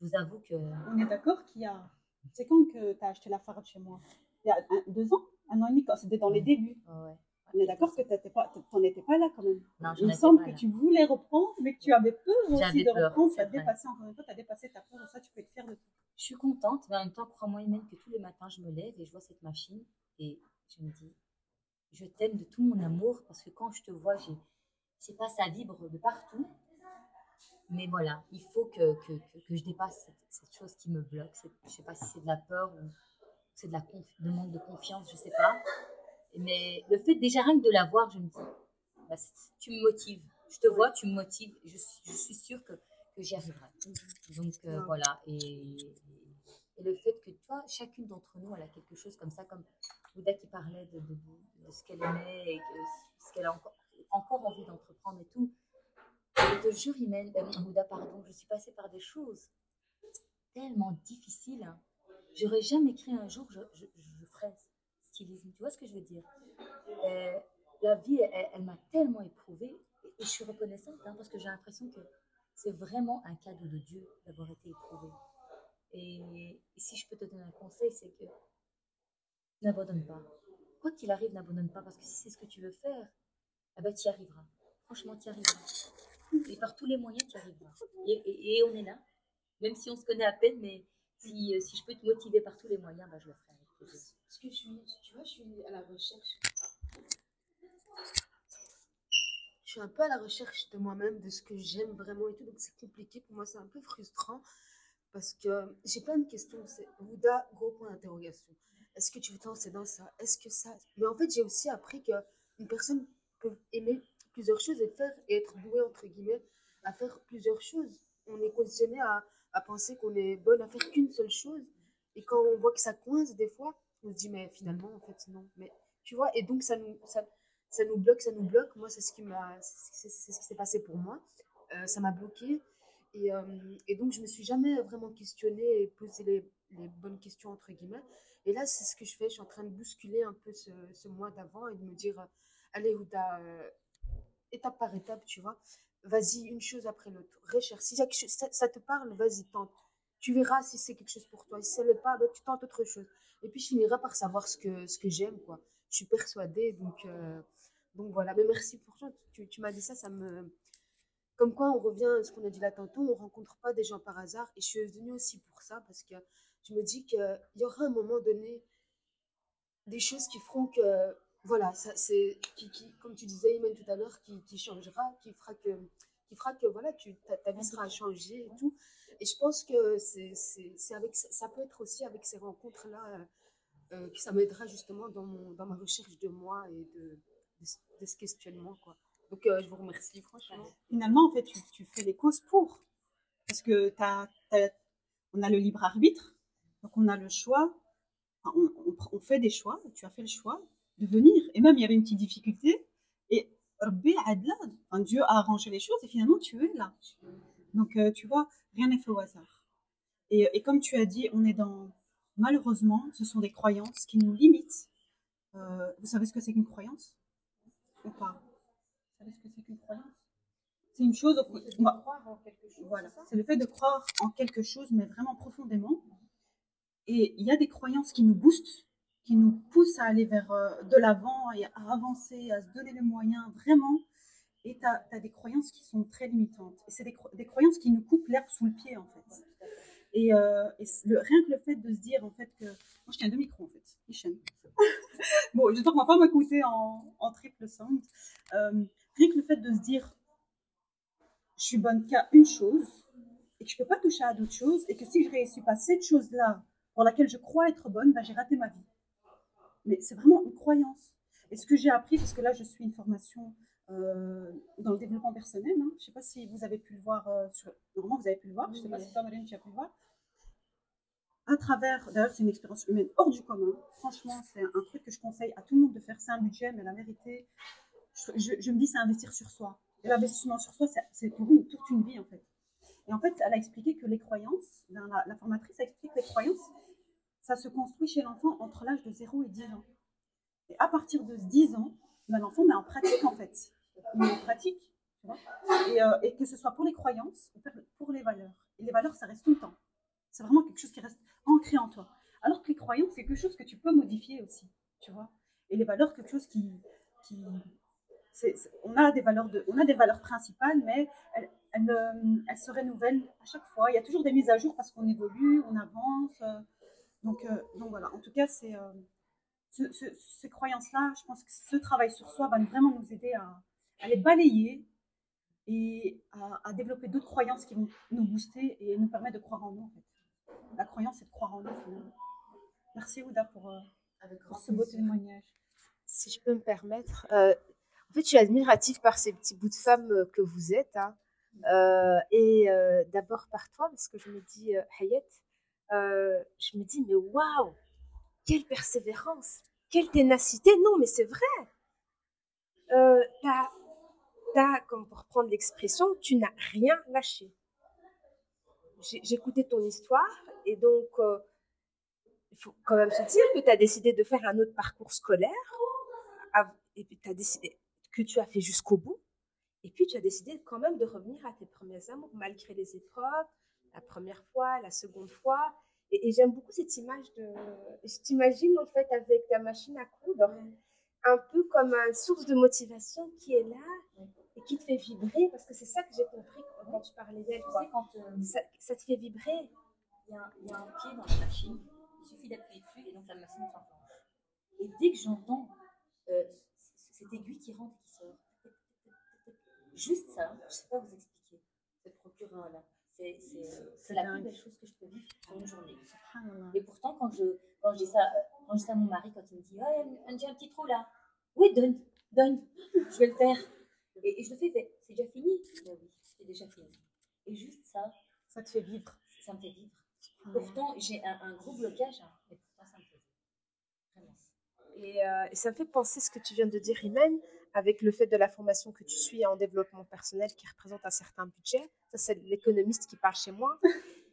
Je vous avoue que On est d'accord qu'il y a. C'est quand que tu as acheté la farde chez moi? Il y a un- deux ans? Un an et demi, quand c'était dans les débuts. ouais, On est d'accord que tu n'en étais pas là quand même. non, Il me semble que là. tu voulais reprendre, mais que tu avais peur aussi de peur, reprendre. c'est Ça a vrai. dépassé, encore une fois, tu as dépassé ta peur ça, tu peux être fier de toi. Je suis contente, mais en même temps, crois-moi, Imen, que tous les matins, je me lève et je vois cette machine et je me dis, je t'aime de tout mon amour parce que quand je te vois, j'ai, je sais pas, ça vibre de partout. Mais voilà, il faut que, que, que, que je dépasse cette, cette chose qui me bloque. C'est- Je sais pas si c'est de la peur ou c'est de la de manque de confiance, je sais pas. Mais le fait déjà rien que de la voir, je me dis, bah, tu me motives. Je te vois, tu me motives. Je, suis- je suis sûre que, que j'y arriverai. Donc euh, Ouais. voilà. Et, et le fait que toi, chacune d'entre nous, elle a quelque chose comme ça, comme Ouda qui parlait de, de, de- de ce qu'elle aimait et que, ce qu'elle a encore, encore envie d'entreprendre et tout. Je te jure, euh, pardon, je suis passée par des choses tellement difficiles. hein. J'aurais jamais cru un jour je, je, je ferais stylisme. Tu vois ce que je veux dire? Euh, La vie, elle, m'a tellement éprouvée et je suis reconnaissante hein, parce que j'ai l'impression que c'est vraiment un cadeau de Dieu d'avoir été éprouvée. Et, et si je peux te donner un conseil, c'est que n'abandonne pas. Quoi qu'il arrive, n'abandonne pas parce que si c'est ce que tu veux faire, eh ben, tu y arriveras. Franchement, tu y arriveras. Et par tous les moyens, tu y arriveras. Et, on est là. Même si on se connaît à peine, mais si, euh, si je peux te motiver par tous les moyens, ben, je le ferai avec plaisir. Parce que je suis, tu vois, je suis à la recherche. suis un peu à la recherche de moi-même, de ce que j'aime vraiment et tout. Donc c'est compliqué pour moi, c'est un peu frustrant parce que j'ai plein de questions. C'est Bouddha, gros point d'interrogation. Est-ce que tu veux te lancer dans ça? Est-ce que ça? Mais en fait, j'ai aussi appris qu'une personne aimer plusieurs choses et faire et être douée entre guillemets à faire plusieurs choses. On est conditionné à, à penser qu'on est bonne à faire qu'une seule chose. Et quand on voit que ça coince des fois, on se dit mais finalement en fait non. Mais tu vois, et donc ça nous, ça, ça nous bloque, ça nous bloque. Moi, c'est ce qui m'a, c'est ce qui s'est passé pour moi. Euh, ça m'a bloqué. Et, euh, et, donc, je me suis jamais vraiment questionnée et posé les, les, bonnes questions, entre guillemets. Et là, c'est ce que je fais. Je suis en train de bousculer un peu ce, ce mois d'avant et de me dire, allez, euh, étape par étape, tu vois. Vas-y, une chose après l'autre. Recherche. Si ça, ça, te parle, vas-y, tente. Tu verras si c'est quelque chose pour toi. Si ce n'est pas, bah, tu tentes autre chose. Et puis, je finirai par savoir ce que, ce que j'aime, quoi. Je suis persuadée. Donc, euh, donc voilà, mais merci pour toi. Tu, tu m'as dit ça, ça me. Comme quoi, on revient à ce qu'on a dit là tantôt, on ne rencontre pas des gens par hasard. Et je suis venue aussi pour ça, parce que je me dis qu'il y aura un moment donné des choses qui feront que. Voilà, ça, c'est. Qui, qui, comme tu disais, Imen, tout à l'heure, qui, qui, changera, qui fera que. Qui fera que voilà, tu, ta, ta vie sera changée et tout. Et je pense que c'est, c'est, avec, ça peut être aussi avec ces rencontres-là euh, que ça m'aidera justement dans, mon, dans ma recherche de moi et de, de, ce questionnement. Quoi. Donc, euh, je vous remercie, franchement. Finalement, en fait, tu, tu fais les causes pour. Parce que t'as, t'as, on a le libre arbitre, donc on a le choix, on, on, on, fait des choix, tu as fait le choix de venir. Et même, il y avait une petite difficulté, et enfin, Dieu a arrangé les choses, et finalement, tu es là. Donc, euh, tu vois, rien n'est fait au hasard. Et, et, comme tu as dit, on est dans, malheureusement, ce sont des croyances qui nous limitent. Euh, vous savez ce que c'est qu'une croyance? Ou pas? Vous savez ce que c'est qu'une croyance? C'est une chose. On va croire en quelque chose. Voilà, c'est le fait de croire en quelque chose, mais vraiment profondément. Et il y a des croyances qui nous boostent, qui nous poussent à aller vers euh, de l'avant et à avancer, à se donner les moyens vraiment. Et tu as, des croyances qui sont très limitantes. Et c'est des, croyances qui nous coupent l'herbe sous le pied, en fait. Et, euh, rien que le fait de se dire, en fait, que. Moi, je tiens deux micros, en fait. bon, j'espère qu'on va pas m'écouter en, en, triple sound. Euh, rien que le fait de se dire, je suis bonne qu'à une chose, et que je peux pas toucher à d'autres choses, et que si je réussis pas cette chose-là pour laquelle je crois être bonne, ben, j'ai raté ma vie. Mais c'est vraiment une croyance. Et ce que j'ai appris, parce que là, je suis une formation euh, dans le développement personnel. Hein. Je ne sais pas si vous avez pu le voir. Euh, sur... Normalement, vous avez pu le voir. Je ne sais pas si toi, Marine, tu as pu le voir. À travers, d'ailleurs, c'est une expérience humaine hors du commun. Franchement, c'est un truc que je conseille à tout le monde de faire. C'est un budget, mais la vérité, je, me dis, c'est investir sur soi. Et l'investissement sur soi, c'est pour une, toute une vie, en fait. Et en fait, elle a expliqué que les croyances, la, la formatrice a expliqué que les croyances, ça se construit chez l'enfant entre l'âge de 0 et 10 ans. Et à partir de 10 ans, ben, l'enfant met en pratique, en fait une pratique, tu vois, et, euh, que ce soit pour les croyances ou pour les valeurs. Et les valeurs, ça reste tout le temps. C'est vraiment quelque chose qui reste ancré en toi. Alors que les croyances, c'est quelque chose que tu peux modifier aussi, tu vois. Et les valeurs, quelque chose qui, qui on a des valeurs on a des valeurs principales, mais elles, elles, euh, elles, se renouvellent à chaque fois. Il y a toujours des mises à jour parce qu'on évolue, on avance. Donc, euh, donc voilà. En tout cas, c'est euh, ce, ce, ces croyances-là. Je pense que ce travail sur soi va vraiment nous aider à, à les balayer et à, à développer d'autres croyances qui vont nous booster et nous permettre de croire en nous. En fait. La croyance, c'est de croire en nous. Finalement. Merci Ouda pour, euh, pour ce beau témoignage. Si je peux me permettre, euh, en fait, je suis admirative par ces petits bouts de femmes que vous êtes. Hein. Euh, et d'abord par toi, parce que je me dis, Hayet, je me dis, mais waouh, quelle persévérance, quelle ténacité. Non, mais c'est vrai. Euh, t'as, t'as, comme pour reprendre l'expression, tu n'as rien lâché. J'écoutais ton histoire et donc euh, il faut quand même se dire que tu as décidé de faire un autre parcours scolaire et puis as décidé que tu as fait jusqu'au bout et puis tu as décidé quand même de revenir à tes premiers amours malgré les épreuves, la première fois, la seconde fois. Et, et j'aime beaucoup cette image de. Je t'imagine en fait avec ta machine à coudre un peu comme une source de motivation qui est là et qui te fait vibrer, parce que c'est ça que j'ai compris quand tu parlais d'elle. Tu sais, quand euh, ça, ça, te fait vibrer. Il y, a, il y, a, un pied dans la machine, il suffit d'appuyer dessus et donc la machine s'enclenche. Et dès que j'entends euh, cette aiguille qui rentre et qui sort, Juste ça, je ne sais pas vous expliquer, cette procureur-là. C'est c'est la plus belle chose que je peux vivre sur une journée. Et pourtant, quand je, quand je dis ça, quand je dis ça à mon mari, quand il me dit, oh, j'ai un petit trou là. Oui, donne, donne, je vais le faire. Et, et je le fais, c'est déjà fini. Ben oui, c'est déjà fini. Et juste ça, Ça te fait vivre. ça me fait vivre. Pourtant, j'ai un, un gros blocage, hein, mais pourtant, ça me fait vivre. Vraiment. Et, euh, et ça me fait penser ce que tu viens de dire, Imen, avec le fait de la formation que tu suis en développement personnel qui représente un certain budget. Ça, c'est l'économiste qui parle chez moi.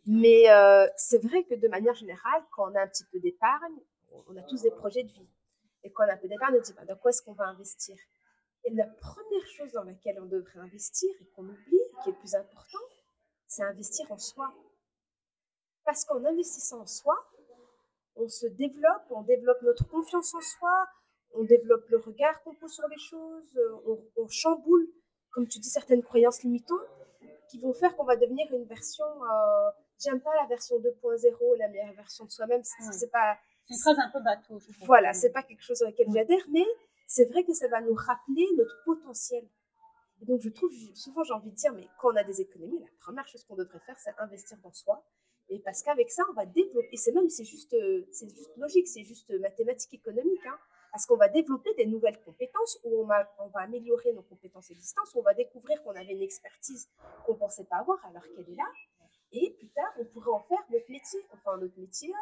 Mais euh, c'est vrai que de manière générale, quand on a un petit peu d'épargne, on a tous des projets de vie. Et quand on a un peu d'épargne, on dit bah, dans quoi est-ce qu'on va investir? Et la première chose dans laquelle on devrait investir et qu'on oublie, qui est le plus important, c'est investir en soi. Parce qu'en investissant en soi, on se développe, on développe notre confiance en soi, on développe le regard qu'on pose sur les choses, euh, on, on chamboule, comme tu dis, certaines croyances limitantes qui vont faire qu'on va devenir une version. Euh, J'aime pas la version 2.0, la meilleure version de soi-même. C'est Ouais. pas. C'est une phrase un peu bateau, je. Voilà, c'est pas quelque chose à laquelle j'adhère, mais c'est vrai que ça va nous rappeler notre potentiel. Et donc, je trouve, souvent, j'ai envie de dire, mais quand on a des économies, la première chose qu'on devrait faire, c'est investir dans soi. Et parce qu'avec ça, on va développer, et c'est même, c'est juste, euh, c'est juste logique, c'est juste mathématique économique, hein, parce qu'on va développer des nouvelles compétences, où on va, on va améliorer nos compétences existantes, où on va découvrir qu'on avait une expertise qu'on ne pensait pas avoir alors qu'elle est là. Et plus tard, on pourrait en faire notre métier, enfin notre métier,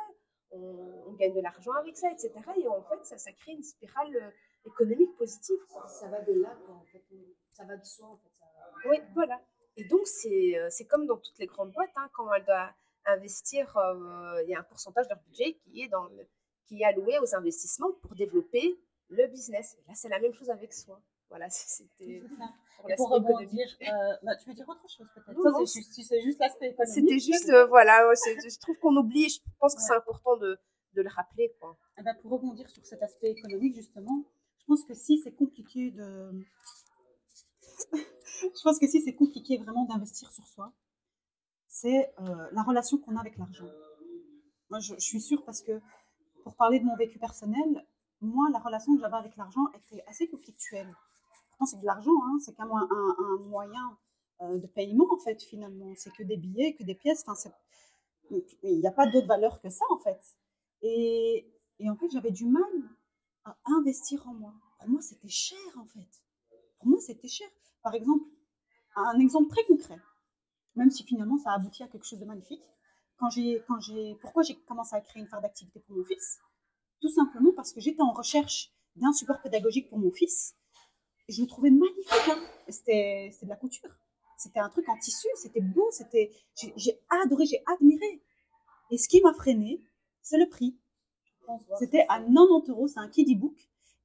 on, on gagne de l'argent avec ça, etc. Et en fait, ça, ça crée une spirale euh, économique positive. quoi. Ça va de là, quoi, en fait. Ça va de soi, en fait. ça va- Oui, voilà. Et donc, c'est euh, c'est comme dans toutes les grandes boîtes, hein, quand elles doivent investir, euh, il y a un pourcentage de leur budget qui est, dans le- qui est alloué aux investissements pour développer le business. Et là, c'est la même chose avec soi. Voilà, c'était pour rebondir, euh, bah, tu veux dire autre chose peut-être? C'est juste, si c'est juste l'aspect économique. C'était juste, euh, voilà, je trouve qu'on oublie, je pense que c'est important de, de le rappeler. Quoi. Eh ben, pour rebondir sur cet aspect économique, justement, je pense que si c'est compliqué de. je pense que si c'est compliqué vraiment d'investir sur soi, c'est euh, la relation qu'on a avec l'argent. Moi, je, je suis sûre parce que pour parler de mon vécu personnel, moi, la relation que j'avais avec l'argent était assez conflictuelle. Pourtant, c'est de l'argent, hein, c'est quand même un, moyen euh, de paiement, en fait, finalement. C'est que des billets, que des pièces. Il n'y a pas d'autre valeur que ça, en fait. Et, et en fait, j'avais du mal à investir en moi. Pour moi, c'était cher, en fait. Pour moi, c'était cher. Par exemple, un exemple très concret, même si finalement ça a abouti à quelque chose de magnifique. Quand j'ai, pourquoi j'ai commencé à créer une phare d'activité pour mon fils? Tout simplement parce que j'étais en recherche d'un support pédagogique pour mon fils. Je le trouvais magnifique. hein. C'était, de la couture. C'était un truc en tissu, c'était beau, c'était, j'ai, adoré, j'ai admiré. Et ce qui m'a freiné, c'est le prix. C'était à 90 euros, c'est un kiddie book.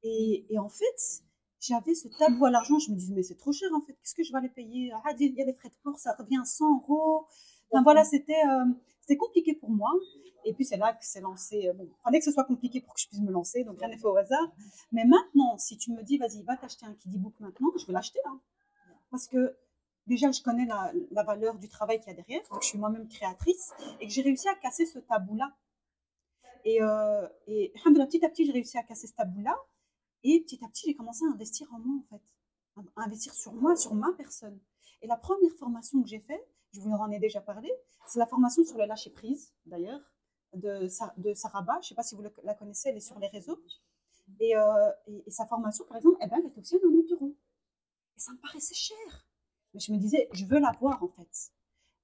Et, et en fait, j'avais ce tabou à l'argent. Je me disais, mais c'est trop cher en fait. Qu'est-ce que je vais aller payer? Ah, il y a des frais de port, ça revient à 100 euros. Enfin voilà, c'était euh, compliqué pour moi. Et puis c'est là que c'est lancé. euh, Bon, il fallait que ce soit compliqué pour que je puisse me lancer, donc rien n'est fait au hasard. Mais maintenant, si tu me dis, vas-y, va t'acheter un kiddie book maintenant, je vais l'acheter. hein. Parce que déjà, je connais la, la valeur du travail qu'il y a derrière. Donc, je suis moi-même créatrice et que j'ai réussi à casser ce tabou-là. Et, euh, et petit à petit, j'ai réussi à casser ce tabou-là. Et petit à petit, j'ai commencé à investir en moi, en fait. À investir sur moi, sur ma personne. Et la première formation que j'ai faite, je vous en ai déjà parlé, c'est la formation sur le lâcher-prise, d'ailleurs, de, de Saraba. Je ne sais pas si vous la connaissez, elle est sur les réseaux. Et, euh, et, sa formation, par exemple, eh ben, elle était aussi à 90 euros. Et ça me paraissait cher. Mais je me disais, je veux l'avoir, en fait.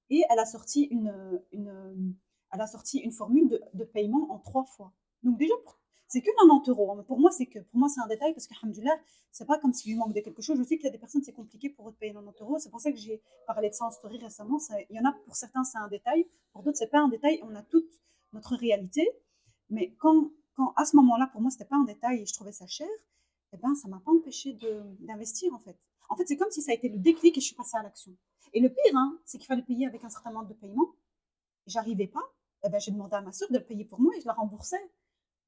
Et elle a sorti une, elle a sorti une formule de, de paiement en trois fois. Donc déjà, pour- c'est que 90 euros. hein. Pour moi, c'est que pour moi c'est un détail parce que, alhamdoulilah, c'est pas comme s'il lui manque quelque chose. Je sais qu'il y a des personnes, c'est compliqué pour eux de payer 90 euros. C'est pour ça que j'ai parlé de ça en story récemment. Il y en a, pour certains, c'est un détail. Pour d'autres, c'est pas un détail. On a toute notre réalité. Mais quand, quand à ce moment-là, pour moi, c'était pas un détail et je trouvais ça cher, eh ben, ça m'a pas empêché d'investir, en fait. En fait, c'est comme si ça a été le déclic et je suis passée à l'action. Et le pire, hein, c'est qu'il fallait payer avec un certain nombre de paiements. J'arrivais pas. Eh ben, j'ai demandé à ma soeur de le payer pour moi et je la remboursais.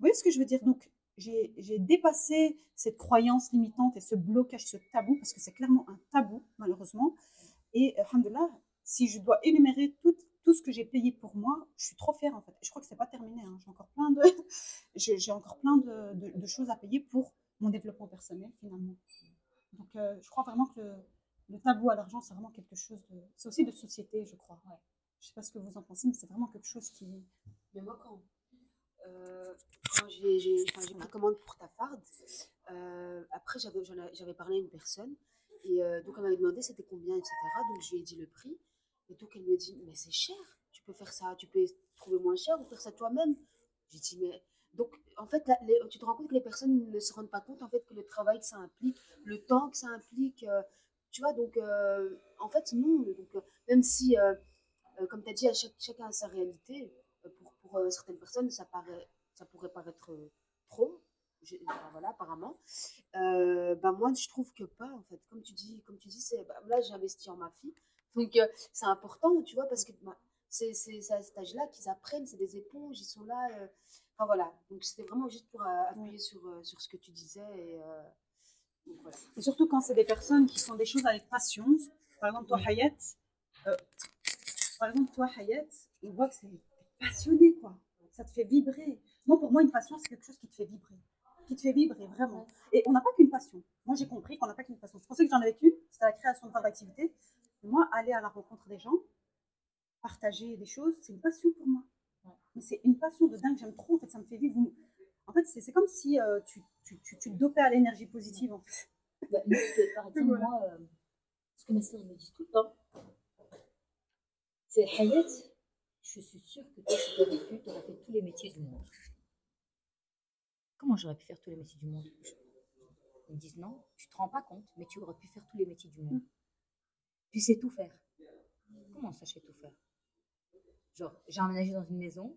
Vous voyez ce que je veux dire? Donc, j'ai dépassé cette croyance limitante et ce blocage, ce tabou, parce que c'est clairement un tabou, malheureusement. Et, alhamdoulilah, si je dois énumérer tout, ce que j'ai payé pour moi, je suis trop fière, en fait. Je crois que c'est pas terminé. hein. J'ai encore plein, de, encore plein de, choses à payer pour mon développement personnel, finalement. Donc, euh, je crois vraiment que le, le tabou à l'argent, c'est vraiment quelque chose de. C'est aussi de société, je crois. Ouais. Je sais pas ce que vous en pensez, mais c'est vraiment quelque chose qui. Mais moi, quand, euh, quand j'ai j'ai pris commande pour ta farde, euh, après, j'avais parlé à une personne. Et euh, donc, elle m'avait demandé c'était combien, etc. Donc, je lui ai dit le prix. Et donc, elle me dit Mais c'est cher. Tu peux faire ça, tu peux trouver moins cher ou faire ça toi-même. J'ai dit Mais. Donc, en fait, tu te rends compte que les personnes ne se rendent pas compte en fait que le travail que ça implique, le temps que ça implique. euh, tu vois, donc, euh, en fait, non. Donc, même si, comme tu as dit, à chaque, chacun a sa réalité, pour, euh, certaines personnes, ça, paraît, ça pourrait paraître euh, trop. Je- voilà, apparemment. Euh, bah, moi, je trouve que pas, en fait. Comme tu dis, comme tu dis c'est, bah, là, j'ai investi en ma fille. Donc, euh, c'est important, tu vois, parce que bah, c'est, c'est, c'est à cet âge-là qu'ils apprennent, c'est des éponges, ils sont là. Enfin, voilà. Donc, c'était vraiment juste pour appuyer sur, sur ce que tu disais. Et, donc, voilà. Et surtout quand c'est des personnes qui font des choses avec passion. Par exemple, toi, Hayat. par exemple, toi, Hayat, on voit que c'est passionné, quoi. Ça te fait vibrer. Moi, pour moi, une passion, c'est quelque chose qui te fait vibrer. Qui te fait vibrer, vraiment. Et on n'a pas qu'une passion. Moi, j'ai compris qu'on n'a pas qu'une passion. Je pensais que j'en avais qu'une, c'était la création de d'activité. Moi, aller à la rencontre des gens, partager des choses, c'est une passion pour moi. Mais c'est une passion de dingue, j'aime trop, en fait, ça me fait vivre. En fait, c'est comme si euh, tu, tu, tu, tu te dopais à l'énergie positive, en fait. Bah, par exemple, Voilà. moi, euh, ce que soeurs me disent tout le temps, c'est Hayat, je suis sûre que toi, si tu aurais pu, tu aurais fait tous les métiers du monde. Comment j'aurais pu faire tous les métiers du monde? Ils me disent non, tu te rends pas compte, mais tu aurais pu faire tous les métiers du monde. Tu sais tout faire. Comment ça, je sais tout faire? Genre, j'ai emménagé dans une maison,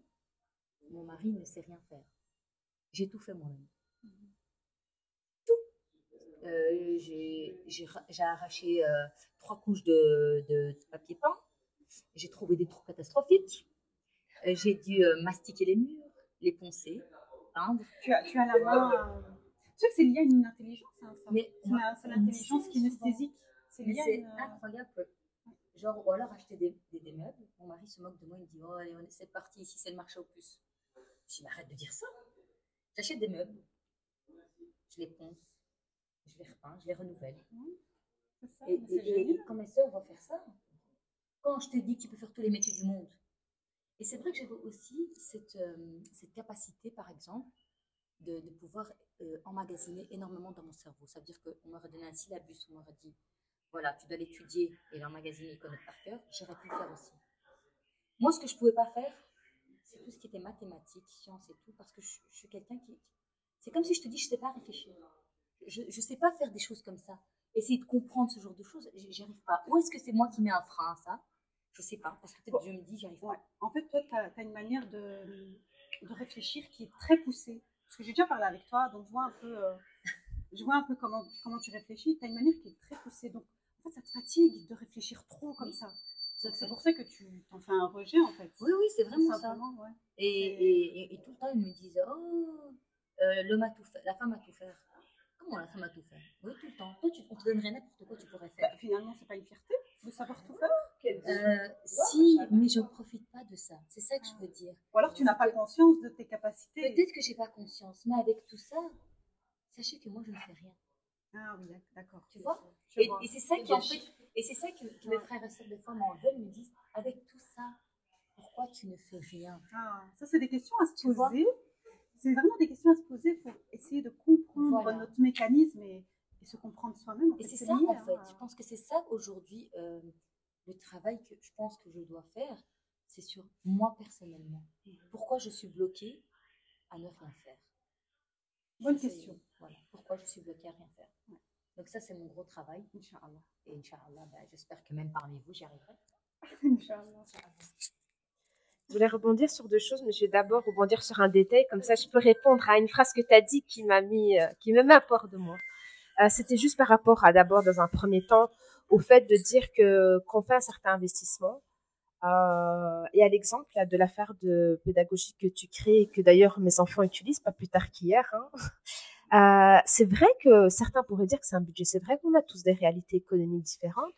mon mari ne sait rien faire. J'ai tout fait moi-même. Euh, j'ai j'ai ra- j'ai arraché euh, trois couches de, de papier peint. J'ai trouvé des trous catastrophiques. Euh, j'ai dû euh, mastiquer les murs, les poncer, peindre. Tu as, tu as la main. euh, Tu sais que c'est lié à une intelligence, hein, ça. Mais C'est l'intelligence kinesthésique. C'est une. euh, incroyable. Genre, ou alors acheter des, des, des meubles. Mon mari se moque de moi, il me dit Oh, allez, c'est parti, ici c'est le marché aux puces. Je dis Mais arrête de dire ça. J'achète des meubles, je les ponce, je les repeins, je les renouvelle. ça, Et, et- et- et quand mes soeurs vont faire ça, quand je te dis que tu peux faire tous les métiers du monde. Et c'est vrai que j'avais aussi cette, euh, cette capacité, par exemple, de, pouvoir euh, emmagasiner énormément dans mon cerveau. Ça veut dire qu'on m'aurait donné un syllabus, on m'aurait dit, voilà, tu dois l'étudier et l'emmagasiner et connaître par cœur. J'aurais pu le faire aussi. Moi, ce que je ne pouvais pas faire, c'est tout ce qui était mathématiques, sciences et tout, parce que je, je suis quelqu'un qui... C'est comme si je te dis, je ne sais pas réfléchir. Je ne sais pas faire des choses comme ça essayer de comprendre ce genre de choses, j'y arrive pas. Ou est-ce que c'est moi qui mets un frein à ça? Je sais pas, parce que peut-être je me dis, j'y arrive pas. Ouais. En fait, toi, tu as, une manière de, de réfléchir qui est très poussée. Parce que j'ai déjà parlé avec toi, donc je vois un peu, euh, je vois un peu comment, comment tu réfléchis. Tu as une manière qui est très poussée. Donc, en fait, ça te fatigue de réfléchir trop comme Oui. ça. C'est pour ça que tu t'en fais un rejet, en fait. Oui, oui, c'est vraiment ça. ouais. Et, et, et- et tout le temps, ils me disent, oh, euh, l'homme a tout fait, la femme a tout faire. Comment la femme a tout fait? Oui, tout le temps. Toi, tu, on te donnerait n'importe quoi, tu pourrais faire. Bah, finalement, c'est pas une fierté de savoir tout faire. Euh, si, mais je ne profite pas de ça. C'est ça que je veux dire. Ou alors, tu n'as pas conscience de tes capacités. Peut-être que j'ai pas conscience, mais avec tout ça, sachez que moi, je ne fais rien. Ah oui, d'accord. Tu vois? Je Et, c'est ça qui en fait, et c'est ça que, que mes frères et sœurs des fois m'en veulent, me disent, avec tout ça, pourquoi tu ne fais rien? Ah, ça, c'est des questions à se Tu poser. C'est vraiment des questions à se poser pour essayer de comprendre Voilà. notre mécanisme et, et se comprendre soi-même. En Et c'est ça lié, en hein, fait. à- Je pense que c'est ça aujourd'hui euh, le travail que je pense que je dois faire, c'est sur moi personnellement. Pourquoi je suis bloquée à ne rien faire? Bonne question. Voilà. Pourquoi je suis bloquée à rien faire? Ouais. Donc ça c'est mon gros travail. Inch'Allah. Et Inch'Allah, bah, j'espère que même parmi vous j'y arriverai. Inch'Allah. Je voulais rebondir sur deux choses, mais je vais d'abord rebondir sur un détail, comme ça je peux répondre à une phrase que tu as dit qui m'a mis, euh, qui me met à part de moi. Euh, C'était juste par rapport à d'abord, dans un premier temps, au fait de dire que qu'on fait un certain investissement. Euh, et à l'exemple de l'affaire de pédagogie que tu crées et que d'ailleurs mes enfants utilisent, pas plus tard qu'hier. hein. Euh, c'est vrai que certains pourraient dire que c'est un budget. C'est vrai qu'on a tous des réalités économiques différentes.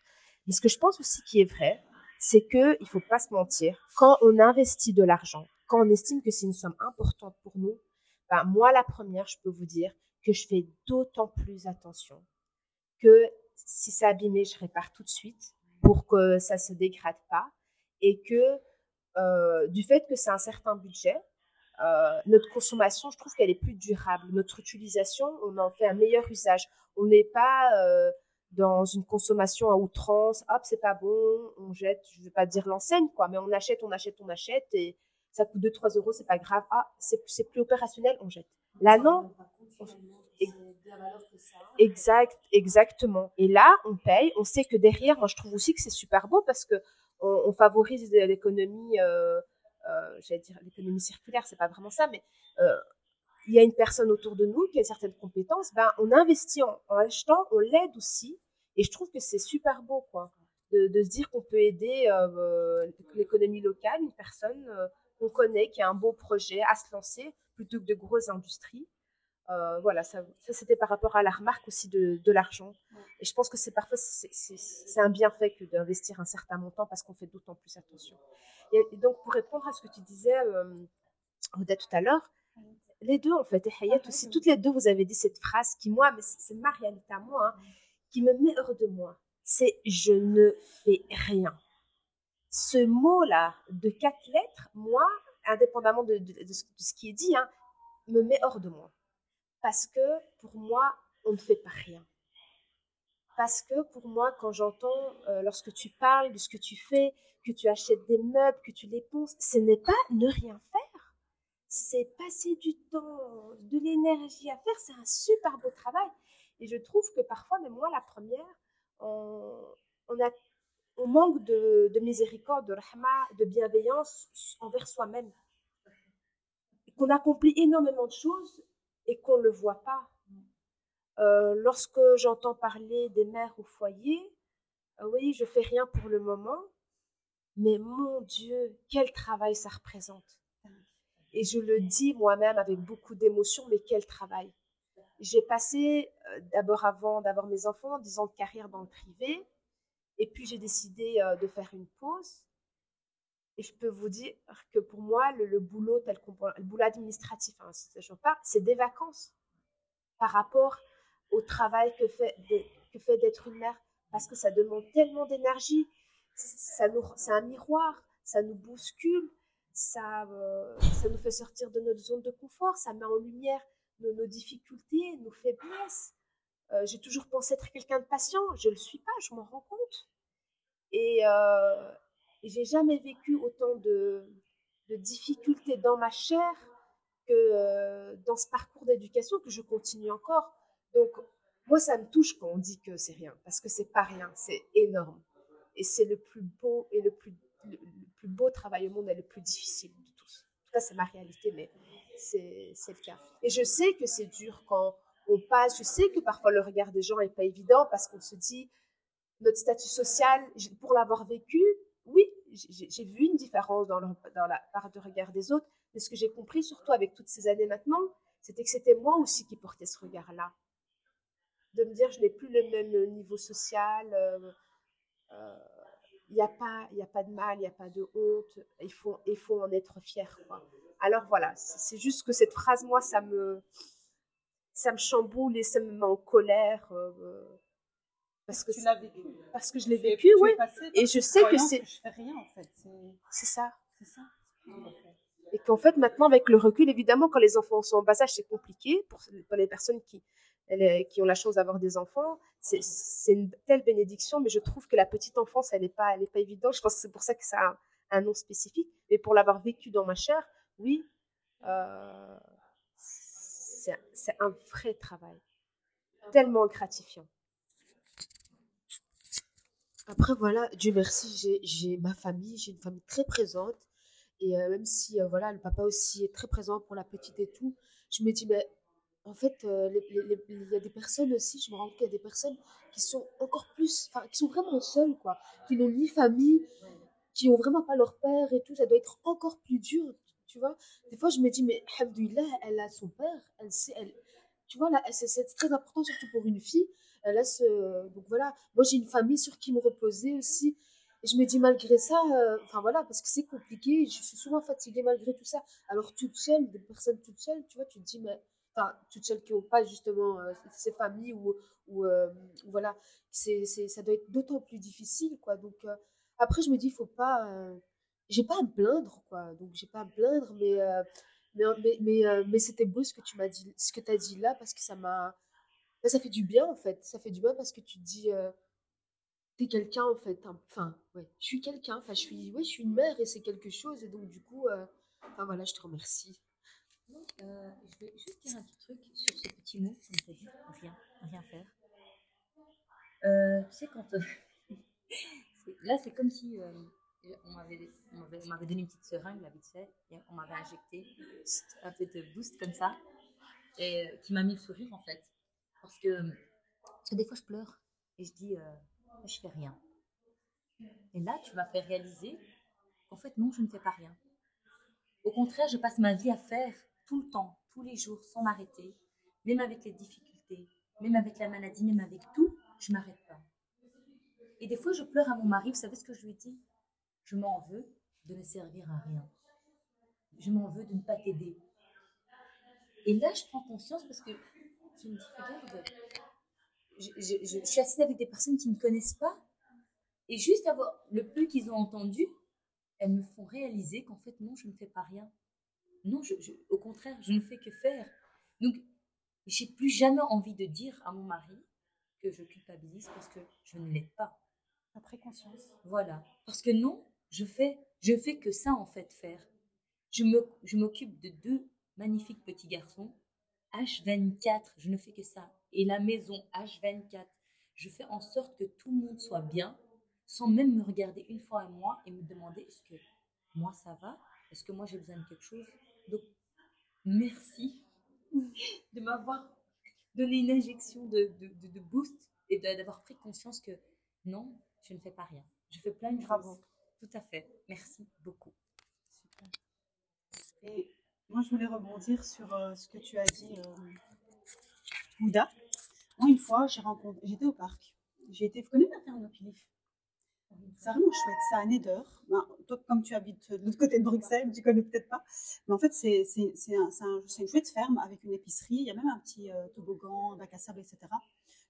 Mais ce que je pense aussi qui est vrai, c'est que il faut pas se mentir. Quand on investit de l'argent, quand on estime que c'est une somme importante pour nous, ben, moi la première, je peux vous dire que je fais d'autant plus attention que si c'est abîmé, je répare tout de suite pour que ça se dégrade pas et que euh, du fait que c'est un certain budget, euh, notre consommation, je trouve qu'elle est plus durable. Notre utilisation, on en fait un meilleur usage. On n'est pas euh, dans une consommation à outrance. Hop, c'est pas bon, on jette. Je ne vais pas dire l'enseigne, quoi, mais on achète, on achète, on achète et ça coûte 2-3 euros, c'est pas grave. Ah, c'est plus opérationnel, on jette. Là, non. Exact, exactement. Et là, on paye. On sait que derrière, moi, je trouve aussi que c'est super beau parce que on, favorise l'économie. Euh, euh, j'allais dire l'économie circulaire, c'est pas vraiment ça, mais euh, il y a une personne autour de nous qui a certaines compétences, ben, on investit en, achetant, on l'aide aussi. Et je trouve que c'est super beau, quoi, de, se dire qu'on peut aider euh, l'économie locale, une personne qu'on connaît, qui a un beau projet à se lancer, plutôt que de grosses industries. Voilà, ça, c'était par rapport à la remarque aussi de, de l'argent. Et je pense que c'est parfois c'est un bienfait que d'investir un certain montant parce qu'on fait d'autant plus attention. Et, donc, pour répondre à ce que tu disais, euh, tout à l'heure, les deux, en fait, et Hayat aussi, toutes les deux, vous avez dit cette phrase qui, moi, mais c'est ma réalité à moi, hein, qui me met hors de moi. C'est je ne fais rien. Ce mot-là, de quatre lettres, moi, indépendamment de, ce qui est dit, hein, me met hors de moi. Parce que pour moi, on ne fait pas rien. Parce que pour moi, quand j'entends, euh, lorsque tu parles de ce que tu fais, que tu achètes des meubles, que tu les ponces, ce n'est pas ne rien faire. C'est passer du temps, de l'énergie à faire. C'est un super beau travail. Et je trouve que parfois, même moi, la première, on, manque de, miséricorde, de rahma, de bienveillance envers soi-même. Qu'on accomplit énormément de choses et qu'on ne le voit pas. Euh, lorsque j'entends parler des mères au foyer, euh, oui, je fais rien pour le moment, mais mon Dieu, quel travail ça représente. Et je le dis moi-même avec beaucoup d'émotion, mais quel travail. J'ai passé euh, d'abord avant d'avoir mes enfants 10 ans de carrière dans le privé, et puis j'ai décidé de faire une pause. Et je peux vous dire que pour moi, le, boulot le boulot administratif, hein, c'est des vacances par rapport au travail que fait, que fait d'être une mère, parce que ça demande tellement d'énergie, ça nous, c'est un miroir, ça nous bouscule, ça, euh, ça nous fait sortir de notre zone de confort, ça met en lumière nos, difficultés, nos faiblesses. Euh, j'ai toujours pensé être quelqu'un de patient, je ne le suis pas, je m'en rends compte. Et, euh, j'ai jamais vécu autant de, de, difficultés dans ma chair que euh, dans ce parcours d'éducation que je continue encore. Donc, moi, ça me touche quand on dit que c'est rien, parce que c'est pas rien, c'est énorme. Et c'est le plus beau et le plus, le, plus beau travail au monde et le plus difficile de tous. En tout cas, c'est ma réalité, mais c'est le cas. Et je sais que c'est dur quand on passe. Je sais que parfois le regard des gens n'est pas évident parce qu'on se dit notre statut social, pour l'avoir vécu, oui, j'ai vu une différence dans, la part de regard des autres. Mais ce que j'ai compris, surtout avec toutes ces années maintenant, c'était que c'était moi aussi qui portais ce regard-là. De me dire, je n'ai plus le même niveau social. Euh, il euh, n'y a, pas, y a pas de mal, il n'y a pas de honte, il faut, en être fier. Alors voilà, c'est juste que cette phrase, moi, ça me, ça me chamboule et ça me met en colère. Euh, parce que, tu l'as vécu. Parce que je l'ai vécu, oui. Et je sais que c'est. Je fais rien, en fait. C'est ça. C'est ça. Et qu'en fait, maintenant, avec le recul, évidemment, quand les enfants sont en bas âge, c'est compliqué pour, pour les personnes qui, qui ont la chance d'avoir des enfants. C'est une telle bénédiction, mais je trouve que la petite enfance, elle n'est pas, elle pas évidente. Je pense que c'est pour ça que ça a un, nom spécifique. Mais pour l'avoir vécu dans ma chair, oui, euh, c'est un vrai travail, tellement gratifiant. Après, voilà, Dieu merci, j'ai ma famille, j'ai une famille très présente. Et euh, même si, euh, voilà, le papa aussi est très présent pour la petite et tout, je me dis, mais en fait, euh, il y a des personnes aussi, je me rends compte qu'il y a des personnes qui sont encore plus, enfin, qui sont vraiment seules, quoi, qui n'ont ni famille, qui ont vraiment pas leur père et tout, ça doit être encore plus dur, tu vois. Des fois, je me dis, mais Alhamdoulilah, elle a son père, elle sait, elle, tu vois, c'est très important, surtout pour une fille. Ce, donc voilà, moi j'ai une famille sur qui me reposer aussi. Et je me dis, malgré ça, euh, enfin voilà, parce que c'est compliqué, je suis souvent fatiguée malgré tout ça. Alors, toute seule, des personnes toutes seules, tu vois, tu te dis, mais enfin, toutes celles qui n'ont pas justement euh, ces familles euh, où voilà, c'est, c'est, ça doit être d'autant plus difficile, quoi. Donc, euh, après, je me dis, faut pas, euh, j'ai pas à me plaindre, quoi. Donc, j'ai pas à me plaindre, mais, euh, mais, mais, mais, euh, mais c'était beau ce que tu m'as dit, ce que tu as dit là, parce que ça m'a, ça fait du bien, en fait. Ça fait du bien parce que tu dis, euh, t'es quelqu'un, en fait. hein. Enfin, ouais, je suis quelqu'un, enfin, je suis, ouais, je suis une mère et c'est quelque chose, et donc, du coup, euh, voilà, je te remercie. Je vais juste dire un petit truc sur ce petit mot rien, rien faire. Euh, tu sais, quand. là, c'est comme si euh, on m'avait on m'avait- on m'avait donné une petite seringue, là, vite fait, et on m'avait injecté un petit boost comme ça, et qui m'a mis le sourire, en fait. Parce que, parce que des fois, je pleure, et je dis, euh, je fais rien. Et là, tu m'as fait réaliser qu'en fait, non, je ne fais pas rien. Au contraire, je passe ma vie à faire tout le temps, tous les jours, sans m'arrêter, même avec les difficultés, même avec la maladie, même avec tout, je m'arrête pas. Et des fois, je pleure à mon mari. Vous savez ce que je lui dis? Je m'en veux de ne servir à rien. Je m'en veux de ne pas t'aider. Et là, je prends conscience parce que je me regarde, je, je- je- je suis assise avec des personnes qui ne connaissent pas, et juste avoir le peu qu'ils ont entendu, elles me font réaliser qu'en fait, non, je ne fais pas rien. Non, au contraire, je ne fais que faire. Donc, j'ai plus jamais envie de dire à mon mari que je culpabilise parce que je ne l'aide pas. T'as pris conscience. Voilà. Parce que non, je fais, je fais que ça en fait faire. Je me, je m'occupe de deux magnifiques petits garçons. H24, je ne fais que ça. Et la maison H24, je fais en sorte que tout le monde soit bien, sans même me regarder une fois à moi et me demander est-ce que moi ça va? Est-ce que moi j'ai besoin de quelque chose? Donc, merci de m'avoir donné une injection de, de, de- de boost et d'avoir pris conscience que non, je ne fais pas rien. Je fais plein de Bravo. choses. Tout à fait. Merci beaucoup. Super. Et moi, je voulais rebondir sur euh, ce que tu as dit, euh, Ouda. Moi, une fois, j'ai rencontré, j'étais au parc. J'ai été, vous connaissez la ferme Nopilif C'est vraiment chouette, c'est à Neder. Ben, toi, comme tu habites de l'autre côté de Bruxelles, tu connais peut-être pas. Mais en fait, c'est c'est- c'est un- c'est un- c'est une chouette ferme avec une épicerie. Il y a même un petit euh, toboggan, bac à sable, etc.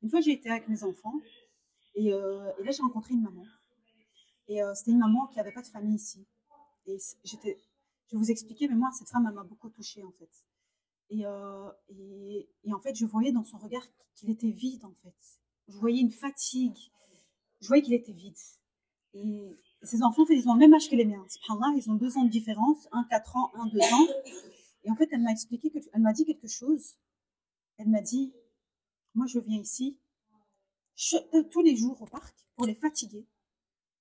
Une fois, j'ai été avec mes enfants et, euh, et là, j'ai rencontré une maman. Et c'était une maman qui n'avait pas de famille ici. Et j'étais, je vais vous expliquer, mais moi, cette femme, elle m'a beaucoup touchée, en fait. Et, euh, et, et en fait, je voyais dans son regard qu'il était vide, en fait. Je voyais une fatigue. Je voyais qu'il était vide. Et ses enfants, en fait, ils ont le même âge que les miens. Subhanallah, ils ont deux ans de différence, un 4 ans, un 2 ans. Et en fait, elle m'a expliqué, que, elle m'a dit quelque chose. Elle m'a dit, moi, je viens ici je- tous les jours au parc pour les fatiguer.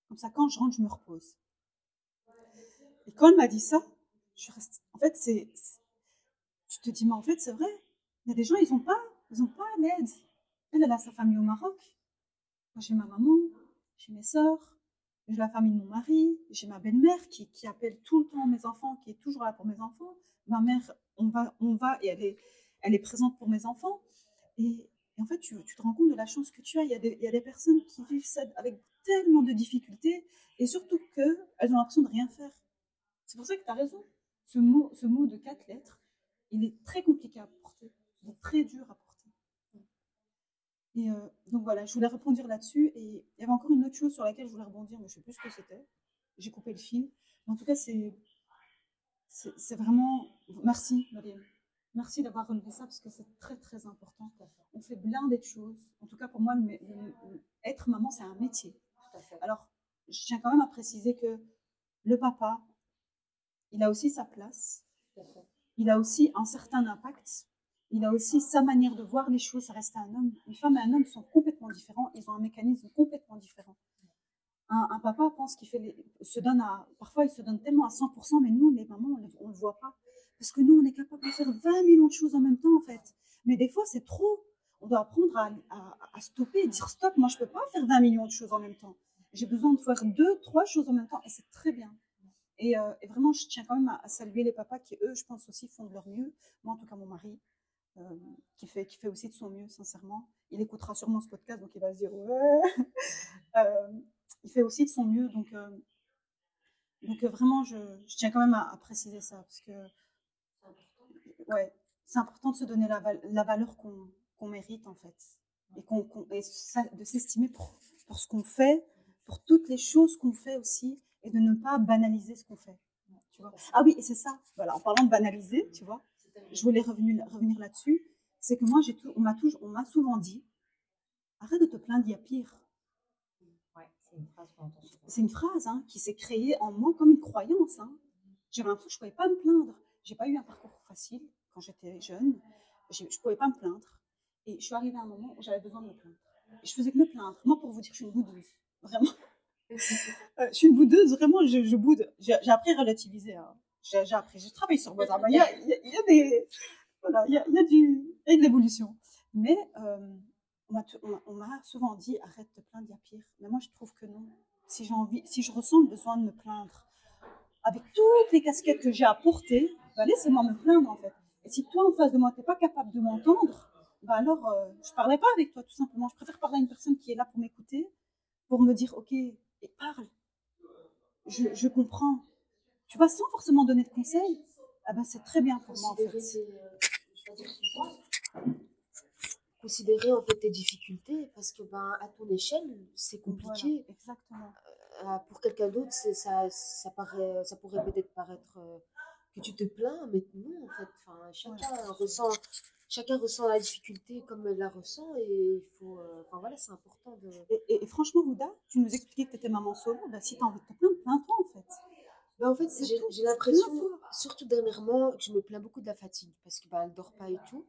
Comme ça, quand je rentre, je me repose. Et quand elle m'a dit ça, En fait, c'est, tu te dis, mais en fait, c'est vrai. Il y a des gens, ils n'ont pas, ils ont pas l'aide. Elle, elle a sa famille au Maroc. Moi, j'ai ma maman, j'ai mes sœurs, j'ai la famille de mon mari, j'ai ma belle-mère qui, appelle tout le temps mes enfants, qui est toujours là pour mes enfants. Ma mère, on va, on va et elle est, présente pour mes enfants. Et, en fait, tu, tu te rends compte de la chance que tu as. Il y a des, il y a des personnes qui vivent ça avec tellement de difficultés et surtout qu'elles ont l'impression de rien faire. C'est pour ça que tu as raison. Ce mot, ce mot de quatre lettres, il est très compliqué à porter, il est très dur à porter. Et euh, donc voilà, je voulais rebondir là-dessus. Et il y avait encore une autre chose sur laquelle je voulais rebondir, mais je ne sais plus ce que c'était. J'ai coupé le fil. Mais en tout cas, c'est vraiment. Merci, Mariam. Merci d'avoir relevé ça parce que c'est très très important. On fait blindé de choses. En tout cas, pour moi, le mé- le- le- être maman, c'est un métier. Tout à fait. Alors, je tiens quand même à préciser que le papa, il a aussi sa place, il a aussi un certain impact, il a aussi sa manière de voir les choses, ça reste un homme. Une femme et un homme sont complètement différents, ils ont un mécanisme complètement différent. Un, un papa pense qu'il fait les, se donne à, parfois il se donne tellement à 100%, mais nous, les mamans, on ne le voit pas. Parce que nous, on est capable de faire 20 millions de choses en même temps, en fait. Mais des fois, c'est trop. On doit apprendre à, à- à stopper et dire stop, moi, je ne peux pas faire 20 millions de choses en même temps. J'ai besoin de faire deux, trois choses en même temps, et c'est très bien. Et, euh, et vraiment, je tiens quand même à, saluer les papas qui, eux, je pense aussi, font de leur mieux. Moi, en tout cas, mon mari, euh, qui, fait, qui fait aussi de son mieux, sincèrement. Il écoutera sûrement ce podcast, donc il va se dire ouais. Euh, il fait aussi de son mieux, donc, donc vraiment, je, tiens quand même à, préciser ça, parce que ouais, c'est important de se donner la, val- la valeur qu'on qu'on mérite en fait. Et, qu'on, ça- de s'estimer pour, pour ce qu'on fait, pour toutes les choses qu'on fait aussi, et de ne pas banaliser ce qu'on fait. Tu vois ah oui, et c'est ça. Voilà, en parlant de banaliser, tu vois, je voulais revenir, revenir là-dessus. C'est que moi, j'ai tout, on m'a toujours, on m'a souvent dit, arrête de te plaindre, il y a pire. Ouais, c'est une phrase qu'on entend souvent. C'est une phrase hein, qui s'est créée en moi comme une croyance. Hein. J'avais l'impression que je pouvais pas me plaindre. J'ai pas eu un parcours facile quand j'étais jeune. Je ne pouvais pas me plaindre. Et je suis arrivée à un moment où j'avais besoin de me plaindre. Et je faisais que me plaindre. Moi, pour vous dire, je suis une boudeuse. Vraiment. Euh, je suis une boudeuse, vraiment, je, boude. J'ai appris à relativiser. hein. J'ai appris, j'ai travaillé sur moi. Il il y a- des. Voilà, il y a, y a de l'évolution. Mais euh, on m'a souvent dit arrête de te plaindre, il y a pire. Mais moi, je trouve que non. Si j'ai envie, si je ressens le besoin de me plaindre, avec toutes les casquettes que j'ai à porter, bah, laissez-moi me plaindre en fait. Et si toi, en face de moi, tu n'es pas capable de m'entendre, bah alors euh, je ne parlerai pas avec toi tout simplement. Je préfère parler à une personne qui est là pour m'écouter, pour me dire ok, et parle. Je, je comprends. Tu vois, sans forcément donner de conseils, ah ben, c'est très bien pour moi en fait. Considérer, tes, euh, considérer en fait tes difficultés parce que ben à ton échelle c'est compliqué Voilà, exactement. Euh, pour quelqu'un d'autre ça ça paraît ça pourrait peut-être paraître euh, que tu te plains mais non en fait enfin chacun ressent chacun ressent la difficulté comme elle la ressent et il faut euh, enfin voilà c'est important de Et, et- et franchement, Houda, tu nous expliquais que tu étais maman solo. Bah, si tu as envie de te plaindre, plains-toi en fait. Ben, en fait, j'ai l'impression, surtout dernièrement, que je me plains beaucoup de la fatigue parce que ben, elle dort pas et tout.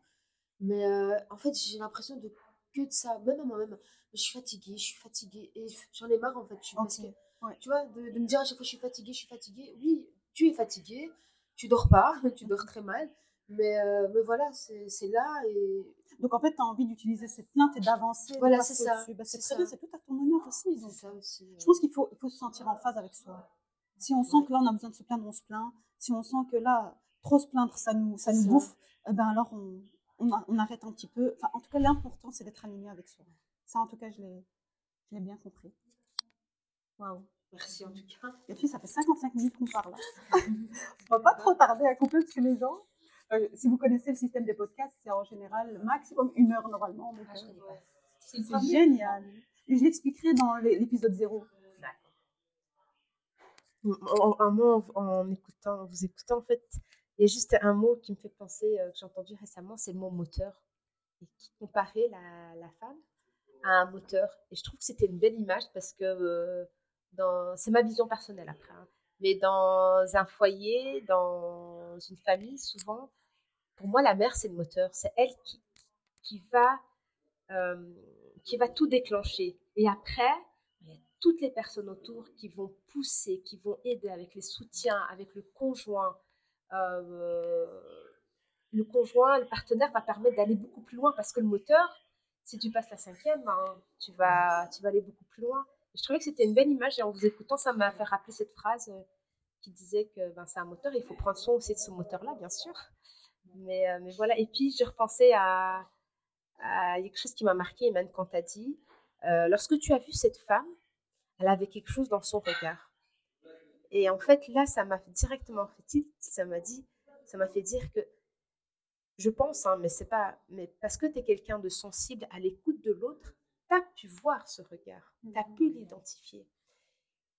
Mais euh, en fait, j'ai l'impression de que de ça, même à moi-même. Je suis fatiguée, je suis fatiguée et j'en ai marre en fait. Je- Parce Ok, que, ouais. tu vois, de, de me dire à chaque fois je suis fatiguée, je suis fatiguée. Oui, tu es fatiguée, tu dors pas, tu dors très mal. Mais, euh, mais voilà, c'est là et Donc en fait, tu as envie d'utiliser cette plainte et d'avancer. Voilà, c'est ça. Bah, c'est très bien, c'est tout à ton honneur aussi. donc. ça aussi. euh. Je pense qu'il faut, il faut se sentir en phase avec soi. Si on sent Ouais. que là, on a besoin de se plaindre, on se plaint. Si on sent que là, trop se plaindre, ça nous, ça nous Ça. bouffe, eh ben alors on, on, a- on arrête un petit peu. Enfin, en tout cas, l'important, c'est d'être aligné avec soi. Ça, en tout cas, je l'ai je l'ai bien compris. Waouh. Merci en tout cas. Et puis, ça fait 55 minutes qu'on parle. on va pas trop tarder à couper parce que les gens, euh, si vous connaissez le système des podcasts, c'est en général maximum une heure normalement. Ah, je euh, c'est génial. Et je l'expliquerai dans l'é- l'épisode 0. En, en- moi, en, en écoutant, en vous écoutant, en fait, il y a juste un mot qui me fait penser, euh, que j'ai entendu récemment, c'est le mot moteur. Et qui comparait la, la femme à un moteur. Et je trouve que c'était une belle image parce que euh, dans, c'est ma vision personnelle après. hein. Mais dans un foyer, dans une famille, souvent, pour moi, la mère, c'est le moteur. C'est elle qui, va, euh, qui va tout déclencher. Et après, il y a toutes les personnes autour qui vont pousser, qui vont aider avec les soutiens, avec le conjoint. Euh, le conjoint, le partenaire va permettre d'aller beaucoup plus loin parce que le moteur, si tu passes la cinquième, ben, tu, vas, tu vas aller beaucoup plus loin. Je trouvais que c'était une belle image et en vous écoutant, ça m'a fait rappeler cette phrase euh, qui disait que ben, c'est un moteur et il faut prendre soin aussi de ce moteur-là, bien sûr. Mais, euh, mais voilà, et puis je repensais à, à quelque chose qui m'a marqué, même quand tu as dit, euh, lorsque tu as vu cette femme, elle avait quelque chose dans son regard. Et en fait, là, ça m'a directement fait tilt, ça m'a dit, ça m'a fait dire que je pense, hein, mais c'est pas, mais parce que tu es quelqu'un de sensible à l'écoute de l'autre, tu as pu voir ce regard, tu as pu l'identifier.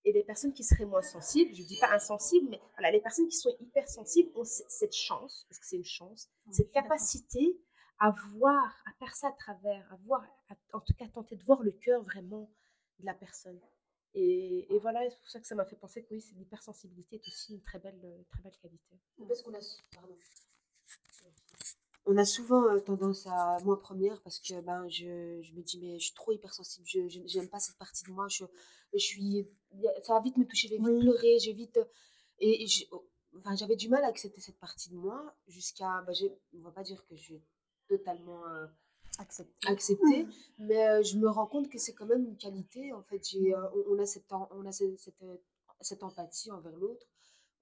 Et les personnes qui seraient moins sensibles, je ne dis pas insensibles, mais voilà, les personnes qui sont hyper sensibles ont cette chance, parce que c'est une chance, cette capacité à voir, à percer à travers, à voir, à- en tout cas tenter de voir le cœur vraiment de la personne. Et, et voilà, c'est pour ça que ça m'a fait penser que oui, l'hypersensibilité est aussi une très belle, très belle qualité. Parce qu'on a, pardon. On a souvent euh, tendance à moi première parce que ben je, je me dis mais je suis trop hypersensible, je j'aime pas cette partie de moi, je, je suis ça va vite me toucher, je vais vite Oui. pleurer, je vais vite et, et je- enfin j'avais du mal à accepter cette partie de moi jusqu'à ben, on va pas dire que je totalement euh, Accepté. acceptée, mais euh, je me rends compte que c'est quand même une qualité. En fait, j'ai, euh, on, on a cette, on a cette, cette, cette empathie envers l'autre.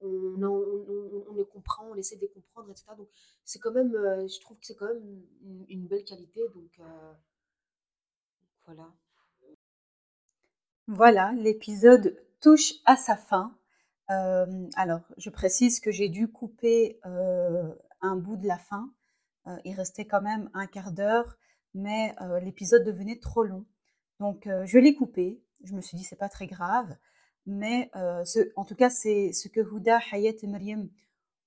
On, on, on- les comprend, on essaie de les comprendre, etc. Donc, c'est quand même, euh, je trouve que c'est quand même une, belle qualité. Donc, euh, voilà. Voilà, l'épisode touche à sa fin. Euh, alors, je précise que j'ai dû couper un bout de la fin il restait quand même un quart d'heure, mais l'épisode devenait trop long. Donc je l'ai coupé. Je me suis dit c'est pas très grave, mais en tout cas c'est ce que Houda, Hayat et Mariam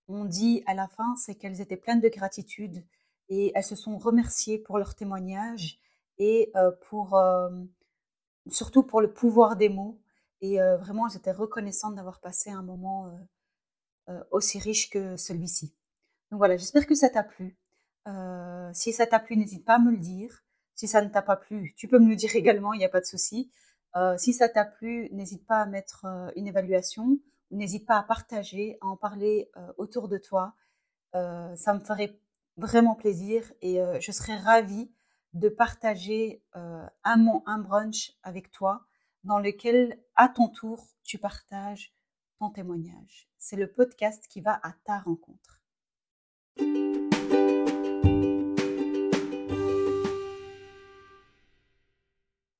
ont dit à la fin, c'est qu'elles étaient pleines de gratitude et elles se sont remerciées pour leur témoignage et pour surtout pour le pouvoir des mots. Et vraiment, j'étais reconnaissante d'avoir passé un moment aussi riche que celui-ci. Donc voilà, j'espère que ça t'a plu. si ça t'a plu, n'hésite pas à me le dire. Si ça ne t'a pas plu, tu peux me le dire également, il n'y a pas de souci. Si ça t'a plu, n'hésite pas à mettre une évaluation n'hésite pas à partager, à en parler autour de toi. ça me ferait vraiment plaisir et je serais ravie de partager un, un brunch avec toi dans lequel, à ton tour, tu partages ton témoignage. C'est le podcast qui va à ta rencontre.